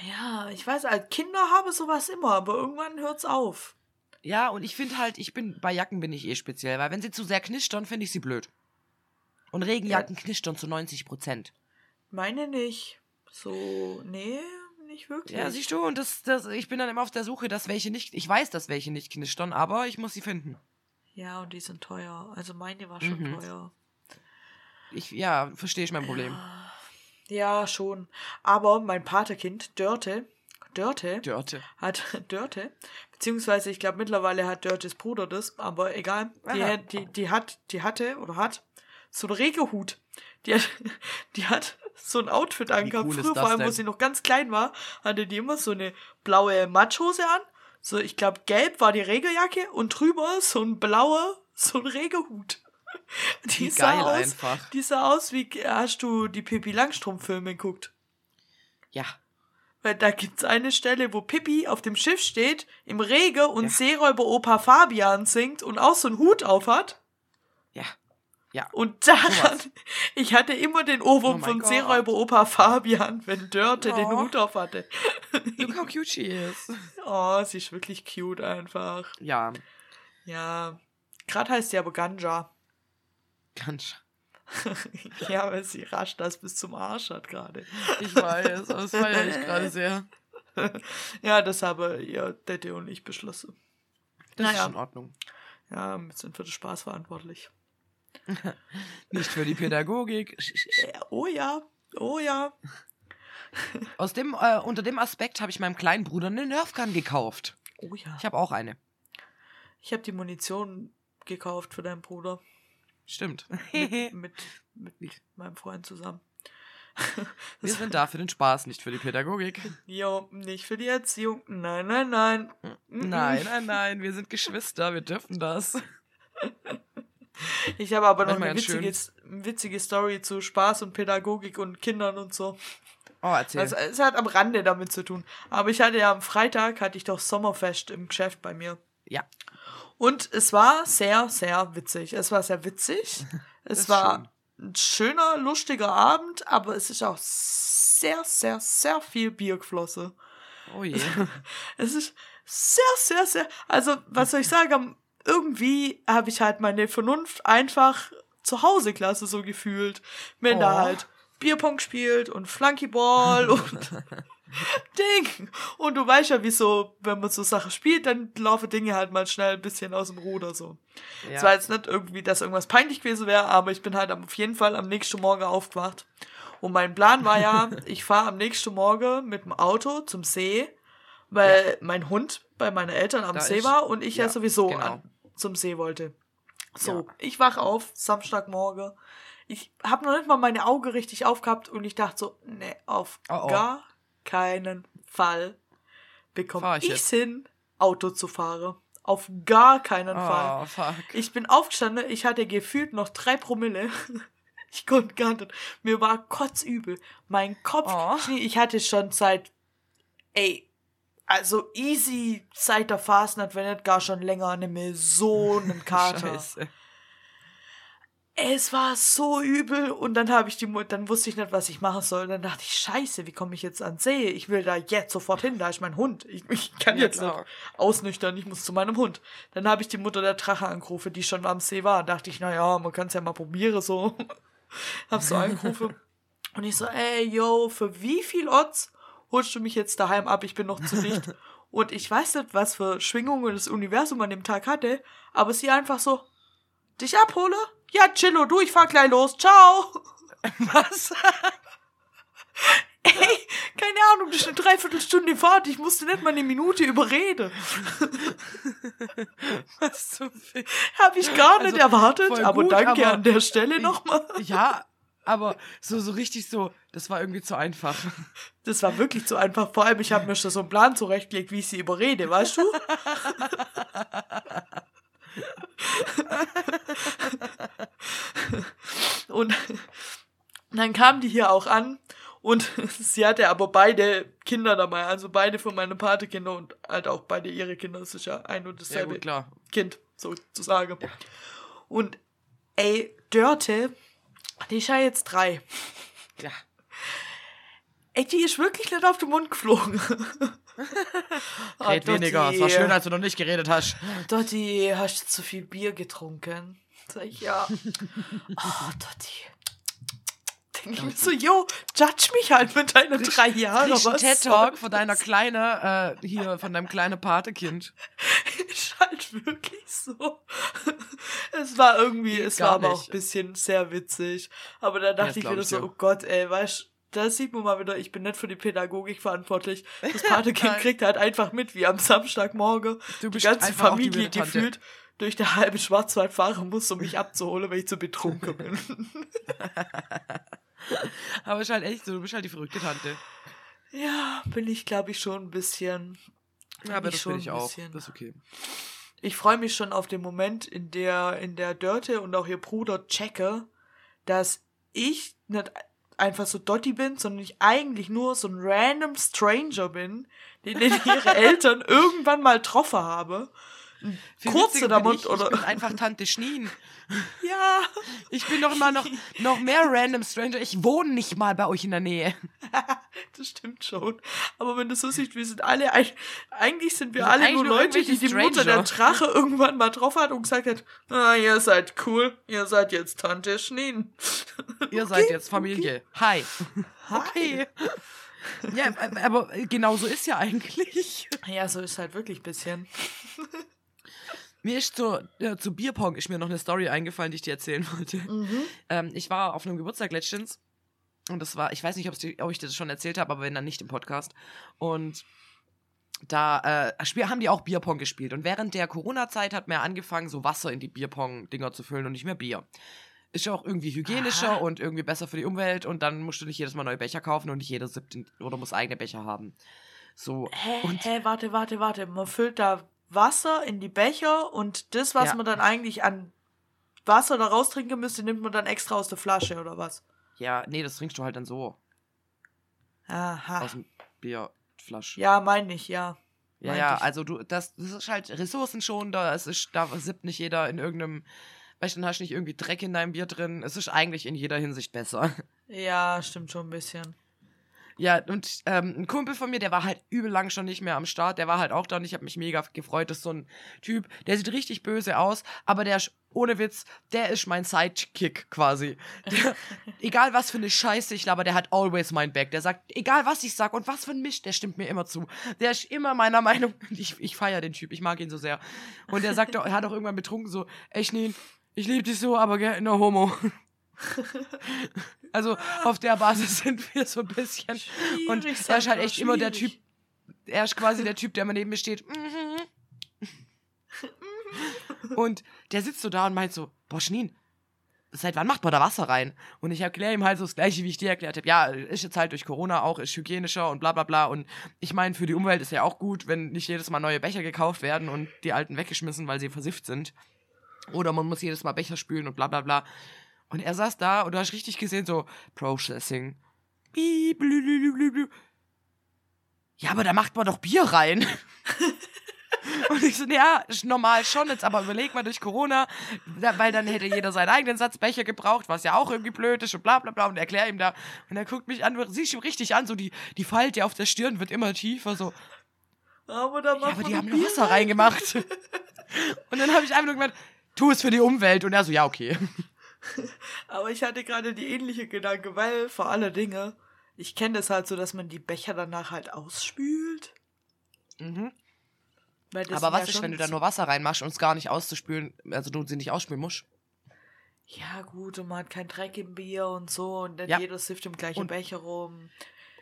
Ja, ich weiß, als Kinder haben sowas immer, aber irgendwann hört's auf. Ja, und ich finde halt, ich bin, bei Jacken bin ich eh speziell, weil wenn sie zu sehr knistern, finde ich sie blöd. Und Regenjacken knistern zu 90 Prozent. Meine nicht. So, nee, nicht wirklich. Ja, siehst du, und das, das, ich bin dann immer auf der Suche, dass welche nicht, ich weiß, dass welche nicht knistern, aber ich muss sie finden. Ja, und die sind teuer. Also meine war schon Mhm. teuer. Ich, ja, verstehe ich mein Problem. Ja, schon. Aber mein Paterkind, Dörte, Dörte, Dörte. hat Dörte, beziehungsweise ich glaube mittlerweile hat Dörtes Bruder das, aber egal. Die, die, die hat, die hatte oder hat so einen Regehut. Die hat, die hat so ein Outfit angehabt. cool Früher, vor allem, wo sie noch ganz klein war, hatte die immer so eine blaue Matschhose an. So, ich glaube, gelb war die Regeljacke und drüber so ein blauer, so ein Regehut. Die Wie sah geil aus, einfach. Die sah aus wie, hast du die Pippi Langstrumpf-Filme geguckt? Ja. Weil da gibt's eine Stelle, wo Pippi auf dem Schiff steht, im Regen und Ja. Seeräuber Opa Fabian singt und auch so einen Hut auf hat. Ja. Ja. Und daran, ich hatte immer den Ohrwurm Oh von Gott. Seeräuber Opa Fabian, wenn Dörte den Oh. Hut auf hatte. Look how cute she is. Oh, sie ist wirklich cute einfach. Ja, Ja. Gerade heißt sie aber Ganja. Ganz. ja, weil sie rasch das bis zum Arsch hat gerade. Ich weiß, aber das feiere ich gerade sehr. Ja, das habe ihr Dette und ich beschlossen. Das Naja. ist in Ordnung. Ja, wir sind für den Spaß verantwortlich. Nicht für die Pädagogik. Äh, Oh ja, oh ja. Aus dem, äh, unter dem Aspekt habe ich meinem kleinen Bruder eine Nerfgun gekauft. Oh ja. Ich habe auch eine. Ich habe die Munition gekauft für deinen Bruder. Stimmt. Mit, mit, mit meinem Freund zusammen. Wir sind da für den Spaß, nicht für die Pädagogik. Jo, nicht für die Erziehung. Nein, nein, nein. Nein, nein, nein, wir sind Geschwister, wir dürfen das. Ich habe aber noch eine witzige, witzige Story zu Spaß und Pädagogik und Kindern und so. Oh, erzähl. Also es hat am Rande damit zu tun. Aber ich hatte ja am Freitag hatte ich doch Sommerfest im Geschäft bei mir. ja, Und es war sehr, sehr witzig. Es war sehr witzig. Es war schön. ein schöner, lustiger Abend, aber es ist auch sehr, sehr, sehr viel Bier geflossen. oh je. Es ist sehr, sehr, sehr. Also, was soll ich sagen? Irgendwie habe ich halt meine Vernunft einfach zu Hause klasse so gefühlt. Wenn da Oh. halt Bierpong spielt und Flunkyball und Ding. Und du weißt ja, wieso, wenn man so Sachen spielt, dann laufen Dinge halt mal schnell ein bisschen aus dem Ruder so. Es war Ja. jetzt nicht irgendwie, dass irgendwas peinlich gewesen wäre, aber ich bin halt auf jeden Fall am nächsten Morgen aufgewacht. Und mein Plan war ja, ich fahre am nächsten Morgen mit dem Auto zum See, weil mein Hund bei meinen Eltern am Da See war und ich ja, ja, sowieso genau. an, zum See wollte. So, Ja. ich wach auf, Samstagmorgen. Ich habe noch nicht mal meine Augen richtig aufgehabt und ich dachte so, nee, auf Oh, oh. gar keinen Fall bekomme ich ich hin, Auto zu fahren. Auf gar keinen Fall. Oh, fuck. Ich bin aufgestanden, ich hatte gefühlt noch drei Promille. Ich konnte gar nicht. Mir war kotzübel. Mein Kopf, Oh. Ich hatte schon seit, ey, also easy seit der Fastnacht, wenn nicht gar schon länger, mehr so einen Kater. Scheiße. Es war so übel und dann habe ich die, dann wusste ich nicht, was ich machen soll. Dann dachte ich, scheiße, wie komme ich jetzt ans See? Ich will da jetzt sofort hin, da ist mein Hund. Ich, ich kann Ja, jetzt nicht ausnüchtern, ich muss zu meinem Hund. Dann habe ich die Mutter der Drache angerufen, die schon am See war. Dachte ich, na ja, man kann es ja mal probieren so. hab so angerufen. Und ich so, ey, yo, für wie viel Odds holst du mich jetzt daheim ab? Ich bin noch zu dicht. Und ich weiß nicht, was für Schwingungen das Universum an dem Tag hatte, aber sie einfach so, dich abhole? Ja, chillo, du, ich fahr gleich los. Ciao. Was? Ey, keine Ahnung, das ist eine Dreiviertelstunde Fahrt. Ich musste nicht mal eine Minute überreden. Was zum Fick? Habe ich gar nicht Also, erwartet, aber gut, danke aber an der Stelle nochmal. Ja, aber so, so richtig so, das war irgendwie zu einfach. Das war wirklich zu einfach. Vor allem, ich habe mir schon so einen Plan zurechtgelegt, wie ich sie überrede, weißt du? Und dann kam die hier auch an und sie hatte aber beide Kinder dabei, also beide von meinen Patekinder und halt auch beide ihre Kinder. Das ist ja ein und Ja, dasselbe gut, klar. Kind, sozusagen. Und ey, Dörte, die ist ja jetzt drei. Ja. Ey, die ist wirklich nicht auf den Mund geflogen. Ah, Red weniger, es war schön, als du noch nicht geredet hast. Dotti, hast du zu viel Bier getrunken? Sag ich, ja. Oh, Dotti. Denke ich mir so, yo, judge mich halt mit deinen drei Jahren. Was TED-Talk von deiner kleine, äh, hier, von deinem kleinen Patekind. Ist halt wirklich so. Es war irgendwie, es Gar war aber auch ein bisschen sehr witzig. Aber da dachte das ich wieder ich so, oh Gott, ey, weißt da sieht man mal wieder, ich bin nicht für die Pädagogik verantwortlich. Das Patekind kriegt halt einfach mit, wie am Samstagmorgen Du die ganze die Familie Tante. gefühlt durch der halbe Schwarzwald fahren muss, um mich abzuholen, wenn ich zu betrunken bin. Aber ist halt echt so, du bist halt die verrückte Tante. ja, bin ich, glaube ich, schon ein bisschen. Ja, aber das bin ich auch. bisschen. Das ist okay. Ich freue mich schon auf den Moment, in der, in der Dörte und auch ihr Bruder checke, dass ich nicht einfach so Dotti bin, sondern ich eigentlich nur so ein random Stranger bin, den, den ihre Eltern irgendwann mal getroffen habe. Kurze damit, oder? Ich bin einfach Tante Schnien. Ja, Ich bin doch immer noch, noch mehr random Stranger. Ich wohne nicht mal bei euch in der Nähe. das stimmt schon. Aber wenn du so siehst, wir sind alle, eigentlich sind wir Wir sind alle nur Leute, die die Mutter der Stranger. Drache irgendwann mal drauf hat und gesagt hat, ah, ihr seid cool, ihr seid jetzt Tante Schneen. Ihr seid jetzt Familie. Hi. Okay. Ja, aber genau so ist ja eigentlich. Ja, so ist halt wirklich ein bisschen. Mir ist zu, äh, zu Bierpong ist mir noch eine Story eingefallen, die ich dir erzählen wollte. Ähm, ich war auf einem Geburtstag letztens und das war, ich weiß nicht, ob ich das schon erzählt habe, aber wenn dann nicht im Podcast. Und da äh, haben die auch Bierpong gespielt. Und während der Corona-Zeit hat man ja angefangen, so Wasser in die Bierpong-Dinger zu füllen und nicht mehr Bier. Ist ja auch irgendwie hygienischer Aha. und irgendwie besser für die Umwelt und dann musst du nicht jedes Mal neue Becher kaufen und nicht jeder in, oder muss eigene Becher haben. So. Hä, Und hä, warte, warte, warte. Man füllt da Wasser in die Becher und das, was Ja. man dann eigentlich an Wasser da raustrinken müsste, nimmt man dann extra aus der Flasche oder was? Ja, nee, das trinkst du halt dann so Aha. aus dem Bierflasch. Ja, meine ich, ja. Ja, ja, ich. also du, das, das ist halt ressourcenschonender, es ist, da sippt nicht jeder in irgendeinem, weißt du, dann hast du nicht irgendwie Dreck in deinem Bier drin, es ist eigentlich in jeder Hinsicht besser. Ja, stimmt schon ein bisschen. Ja, und ähm, ein Kumpel von mir, der war halt übel lang schon nicht mehr am Start, der war halt auch da und ich habe mich mega gefreut, das ist so ein Typ, der sieht richtig böse aus, aber der ist, ohne Witz, der ist mein Sidekick quasi. Der, egal was für eine Scheiße ich laber, der hat always mein Back. Der sagt, egal was ich sag und was für ein Misch, der stimmt mir immer zu. Der ist immer meiner Meinung. Ich, ich feiere den Typ, ich mag ihn so sehr. Und der sagt, er hat auch irgendwann betrunken so, ey Schneen, ich liebe dich so, aber no homo. Also auf der Basis sind wir so ein bisschen. Und Schwierig, er ist halt echt immer der schwierig. Typ. Er ist quasi der Typ, der immer neben mir steht. Mhm. Und der sitzt so da und meint so, boah, Schneen, seit wann macht man da Wasser rein? Und ich erkläre ihm halt so das Gleiche, wie ich dir erklärt habe. Ja, ist jetzt halt durch Corona auch, ist hygienischer und bla bla bla. Und ich meine, für die Umwelt ist ja auch gut, wenn nicht jedes Mal neue Becher gekauft werden und die alten weggeschmissen, weil sie versifft sind. Oder man muss jedes Mal Becher spülen und bla bla bla. Und er saß da und du hast richtig gesehen, so Processing. Ja, aber da macht man doch Bier rein. Und ich so, ja, normal schon jetzt, aber überleg mal durch Corona, weil dann hätte jeder seinen eigenen Satz Becher gebraucht, was ja auch irgendwie blöd ist und bla bla bla und erklär ihm da. Und er guckt mich an, siehst ihm richtig an, so die, die Falte auf der Stirn wird immer tiefer, so, Aber da ja, aber die haben Bier Wasser rein. reingemacht. Und dann habe ich einfach nur gemeint, tu es für die Umwelt. Und er so, ja, okay. Aber ich hatte gerade die ähnliche Gedanke, weil vor aller Dinge, ich kenne das halt so, dass man die Becher danach halt ausspült. Mhm. Aber was ja ist, wenn du da nur Wasser reinmachst und es gar nicht auszuspülen, also du sie nicht ausspülen musst? Ja, gut, und man hat keinen Dreck im Bier und so und dann Ja. jeder sifft im gleichen Und- Becher rum.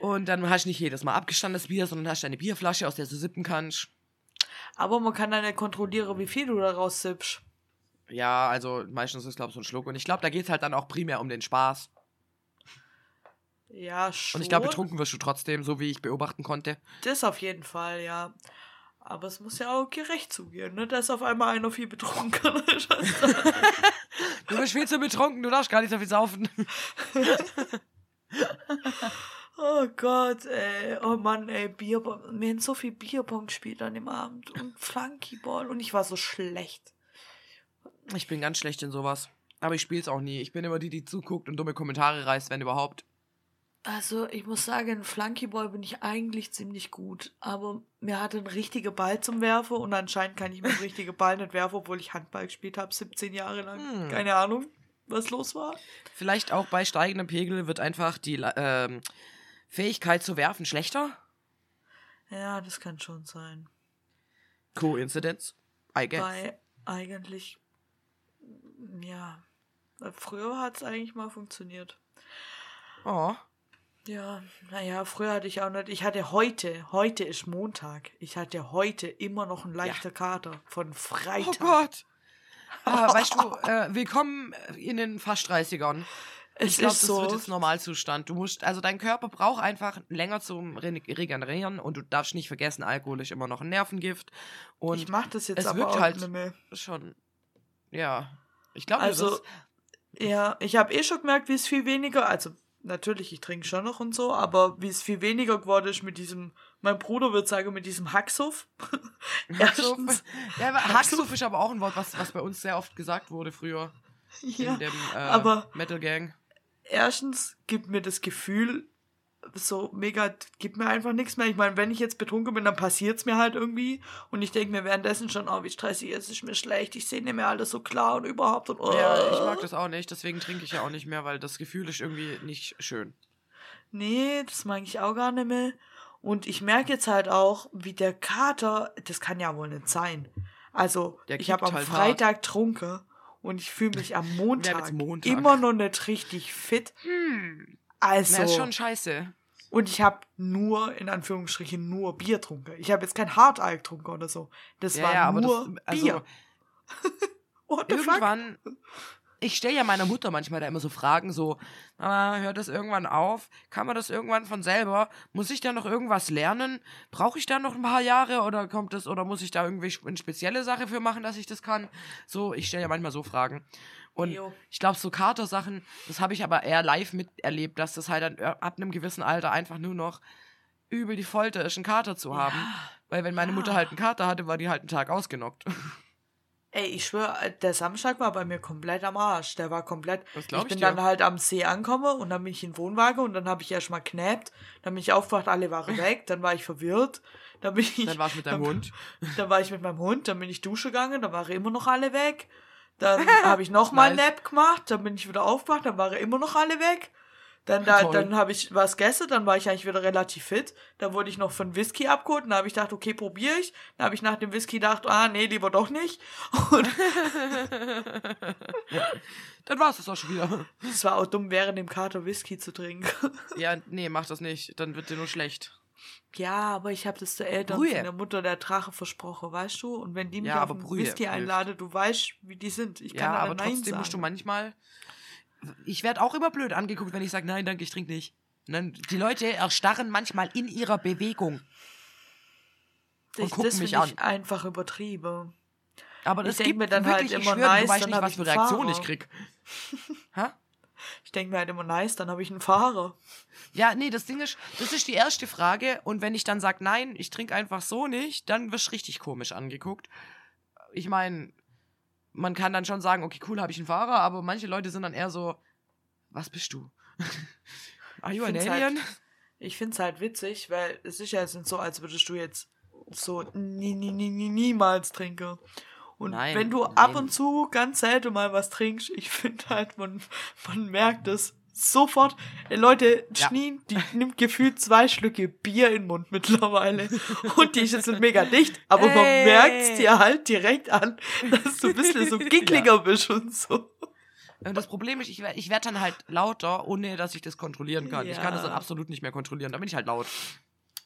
Und dann hast du nicht jedes Mal abgestandenes Bier, sondern hast eine Bierflasche, aus der du sippen kannst. Aber man kann dann nicht kontrollieren, wie viel du daraus sippst. Ja, also meistens ist es, glaube ich, so ein Schluck. Und ich glaube, da geht es halt dann auch primär um den Spaß. Ja, schon. Und ich glaube, betrunken wirst du trotzdem, so wie ich beobachten konnte. Das auf jeden Fall, ja. Aber es muss ja auch gerecht zugehen, ne? Dass auf einmal einer viel betrunkener ist. Du bist viel zu betrunken, du darfst gar nicht so viel saufen. Oh Gott, ey. Oh Mann, ey, Bierbong. Wir haben so viel Bierbong gespielt an dem Abend. Und Flunkyball. Und ich war so schlecht. Ich bin ganz schlecht in sowas. Aber ich spiele es auch nie. Ich bin immer die, die zuguckt und dumme Kommentare reißt, wenn überhaupt. Also, ich muss sagen, in Flunkyball bin ich eigentlich ziemlich gut. Aber mir hatte ein richtiger Ball zum Werfen. Und anscheinend kann ich mir einen richtigen Ball nicht werfen, obwohl ich Handball gespielt habe, 17 Jahre lang. Hm. Keine Ahnung, was los war. Vielleicht auch bei steigendem Pegel wird einfach die ähm, Fähigkeit zu werfen schlechter. Ja, das kann schon sein. Coincidence? I guess. Weil eigentlich, ja, früher hat es eigentlich mal funktioniert. Oh. Ja, naja, früher hatte ich auch nicht, ich hatte heute, heute ist Montag, ich hatte heute immer noch einen leichter Kater von Oh Freitag. Gott. Ah, weißt du, äh, willkommen in den fast 30ern. es Ich glaube, ist das so, wird jetzt Normalzustand. Du musst, also dein Körper braucht einfach länger zum Re Regenerieren und du darfst nicht vergessen, Alkohol ist immer noch ein Nervengift. Und ich mach das jetzt es aber wirkt auch halt schon, ja. Ich glaube, Also, das ja, ich habe eh schon gemerkt, wie es viel weniger, also natürlich, ich trinke schon noch und so, aber wie es viel weniger geworden ist mit diesem, mein Bruder würde sagen, mit diesem Hacksuff. Hacksuff. Erstens- Ja, Hacksuff ist aber auch ein Wort, was, was bei uns sehr oft gesagt wurde früher ja, in dem äh, aber- Metal Gang. erstens gibt mir das Gefühl, so mega, gibt mir einfach nichts mehr. Ich meine, wenn ich jetzt betrunken bin, dann passiert's mir halt irgendwie. Und ich denke mir währenddessen schon, oh, wie stressig ist, ist mir schlecht, ich sehe nicht mehr alles so klar und überhaupt. Und, oh. Ja, ich mag das auch nicht, deswegen trinke ich ja auch nicht mehr, weil das Gefühl ist irgendwie nicht schön. Nee, das mag ich auch gar nicht mehr. Und ich merke jetzt halt auch, wie der Kater, das kann ja wohl nicht sein. Also, Der ich habe am halt Freitag trunken und ich fühle mich am Montag, Montag. immer noch nicht richtig fit. Hm. Also, Na, ist schon scheiße. und ich habe nur, in Anführungsstrichen, nur Bier getrunken. Ich habe jetzt kein Hartalk getrunken oder so. Das Ja, war ja, nur das, also, Bier. The fuck? irgendwann, ich stelle ja meiner Mutter manchmal da immer so Fragen, so, Mama, hört das irgendwann auf? Kann man das irgendwann von selber? Muss ich da noch irgendwas lernen? Brauche ich da noch ein paar Jahre oder kommt das, oder muss ich da irgendwie eine spezielle Sache für machen, dass ich das kann? So, ich stelle ja manchmal so Fragen. Und Jo. ich glaube, so Kater-Sachen, das habe ich aber eher live miterlebt, dass das halt dann äh, ab einem gewissen Alter einfach nur noch übel die Folter ist, einen Kater zu haben. Weil wenn meine ja. Mutter halt einen Kater hatte, war die halt einen Tag ausgenockt. Ey, ich schwöre, der Samstag war bei mir komplett am Arsch. Der war komplett. Ich ich bin dir. dann halt am See angekommen und dann bin ich in den Wohnwagen und dann habe ich erst mal knäppt. Dann bin ich aufgewacht, alle waren weg. Dann war ich verwirrt. Dann bin ich. Dann warst du mit deinem dann, Hund. Dann war ich mit meinem Hund. Dann bin ich duschen gegangen. Dann waren immer noch alle weg. Dann habe ich noch mal Nice. Nap gemacht. Dann bin ich wieder aufgewacht. Dann waren immer noch alle weg. Dann, da, Toll. dann habe ich was gegessen, dann war ich eigentlich wieder relativ fit. Dann wurde ich noch von Whisky abgeholt und da habe ich gedacht, okay, probiere ich. Dann habe ich nach dem Whisky gedacht, ah, nee, lieber doch nicht. Und Dann war es das auch schon wieder. es war auch dumm, während dem Kater Whisky zu trinken. Ja, nee, mach das nicht. Dann wird dir nur schlecht. Ja, aber ich habe das der Eltern Brühe. der Mutter der Drache versprochen, weißt du? Und wenn die mich Ja, auf Brühe Whisky hilft. einladen, du weißt, wie die sind. Ich kann Ja, aber Nein trotzdem sagen. musst du manchmal. Ich werde auch immer blöd angeguckt, wenn ich sage, nein, danke, ich trinke nicht. Dann, die Leute erstarren manchmal in ihrer Bewegung. und das, gucken das mich finde ich an. einfach übertrieben. Aber Ich das denk gibt mir dann wirklich, halt ich immer schwöre, nice, du weißt nicht, was ich für Reaktionen ich krieg. Hä? Ich denke mir halt immer nice, dann habe ich einen Fahrer. Ja, nee, das Ding ist, das ist die erste Frage. Und wenn ich dann sage, nein, ich trinke einfach so nicht, dann wirst du richtig komisch angeguckt. Ich meine, man kann dann schon sagen, okay, cool, habe ich einen Fahrer, aber manche Leute sind dann eher so, was bist du? Are you an find's alien? Halt, ich finde es halt witzig, weil es ist ja jetzt nicht so, als würdest du jetzt so nie, nie, nie, nie, niemals trinken. Und Nein, wenn du ab nein. und zu ganz selten mal was trinkst, ich finde halt, man, man merkt es sofort. Ey, Leute, Ja. Die nimmt gefühlt zwei Schlücke Bier in den Mund mittlerweile. Und die sind mega dicht, aber man Ey. merkt dir halt direkt an, dass du ein bisschen so gickliger bist und so. Und das Problem ist, ich, ich werde dann halt lauter, ohne dass ich das kontrollieren kann. Ich kann das dann Ja. absolut nicht mehr kontrollieren. Dann bin ich halt laut.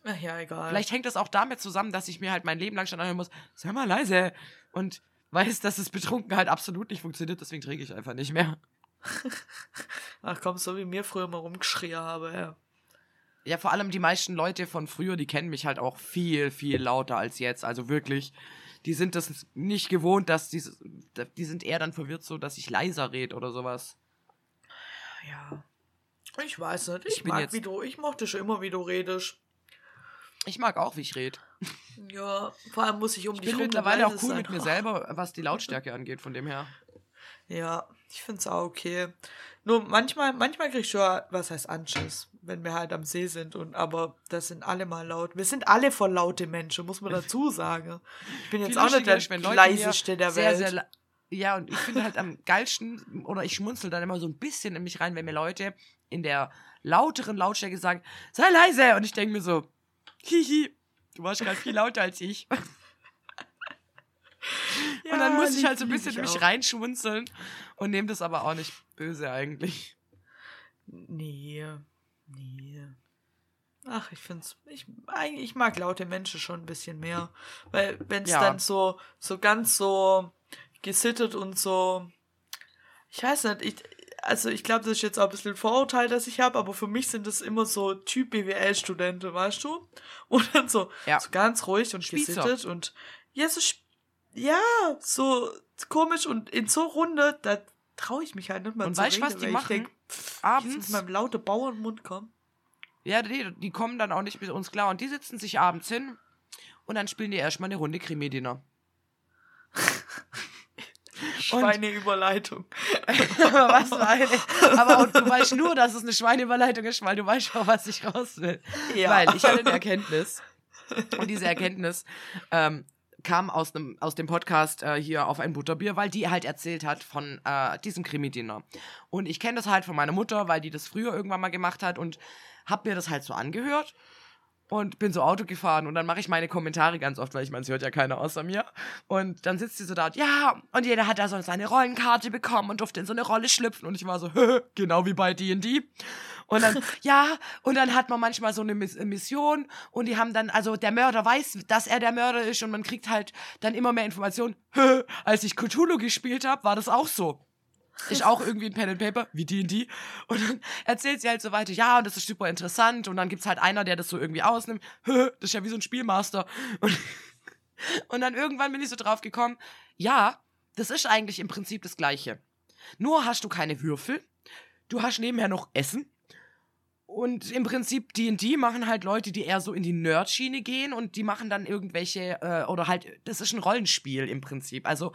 Ach ja, egal. Vielleicht hängt das auch damit zusammen, dass ich mir halt mein Leben lang schon anhören muss, sei mal leise. Und weiß, dass es betrunken halt absolut nicht funktioniert, deswegen trinke ich einfach nicht mehr. Ach komm, so wie mir früher mal rumgeschrien habe, ja. Ja, vor allem die meisten Leute von früher, die kennen mich halt auch viel, viel lauter als jetzt. Also wirklich, die sind das nicht gewohnt, dass die, die sind eher dann verwirrt so, dass ich leiser rede oder sowas. Ja. Ich weiß nicht. Ich, Ich bin mag, jetzt- wie du, ich mochte schon immer, wie du redest. Ich mag auch, wie ich rede. Ja, vor allem muss ich um Ich dich bin rum mittlerweile auch cool mit mir selber, was die Lautstärke angeht, von dem her. Ja, ich find's auch okay. Nur manchmal, manchmal krieg ich schon, was heißt Anschiss, wenn wir halt am See sind und aber das sind alle mal laut. Wir sind alle voll laute Menschen, muss man dazu sagen. Ich bin jetzt Viel auch nicht der leiseste der sehr, Welt. Sehr, la- ja, und ich finde halt am geilsten, oder ich schmunzel dann immer so ein bisschen in mich rein, wenn mir Leute in der lauteren Lautstärke sagen, sei leise. Und ich denke mir so, hihi, du warst gerade viel lauter als ich. und dann muss ich halt so ein bisschen mich auch. reinschmunzeln und nehme das aber auch nicht böse eigentlich. Nee, nee. Ach, ich find's, ich, ich mag laute Menschen schon ein bisschen mehr. Weil, wenn's Ja. dann so, so ganz so gesittet und so, ich weiß nicht, ich, also ich glaube, das ist jetzt auch ein bisschen ein Vorurteil, das ich habe, aber für mich sind das immer so Typ BWL-Studenten, weißt du? Und dann so, Ja. so ganz ruhig und Spießer. gesittet und ja, so, ja, so komisch und in so Runde, da traue ich mich halt nicht mal Und zu weißt du, was die machen? Denk, Abends Abends, mit meinem lauten Bauernmund kommen. ja, die, die kommen dann auch nicht mit uns klar und die sitzen sich abends hin und dann spielen die erstmal eine Runde Krimi-Dinner. Schweineüberleitung. Aber was für eine. Aber und du weißt nur, dass es eine Schweineüberleitung ist, weil du weißt auch, was ich raus will. Ja. Weil ich hatte eine Erkenntnis. Und diese Erkenntnis ähm, kam aus, nem, aus dem Podcast äh, hier auf ein Butterbier, weil die halt erzählt hat von äh, diesem Krimi-Dinner. Und ich kenne das halt von meiner Mutter, weil die das früher irgendwann mal gemacht hat und hab mir das halt so angehört und bin so Auto gefahren und dann mache ich meine Kommentare ganz oft, weil ich meine, es hört ja keiner außer mir. Und dann sitzt sie so da und ja, und jeder hat da so seine Rollenkarte bekommen und durfte in so eine Rolle schlüpfen und ich war so, genau wie bei D&D. Und dann, ja, und dann hat man manchmal so eine Miss Mission und die haben dann, also der Mörder weiß, dass er der Mörder ist und man kriegt halt dann immer mehr Informationen. Als ich Cthulhu gespielt habe, war das auch so. Ist auch irgendwie ein Pen and Paper, wie D&D. Und dann erzählt sie halt so weiter, ja, und das ist super interessant. Und dann gibt's halt einer, der das so irgendwie ausnimmt. Das ist ja wie so ein Spielmaster. Und, und dann irgendwann bin ich so drauf gekommen, ja, das ist eigentlich im Prinzip das Gleiche. Nur hast du keine Würfel. Du hast nebenher noch Essen. Und im Prinzip D&D machen halt Leute, die eher so in die Nerd-Schiene gehen und die machen dann irgendwelche, äh, oder halt, das ist ein Rollenspiel im Prinzip. Also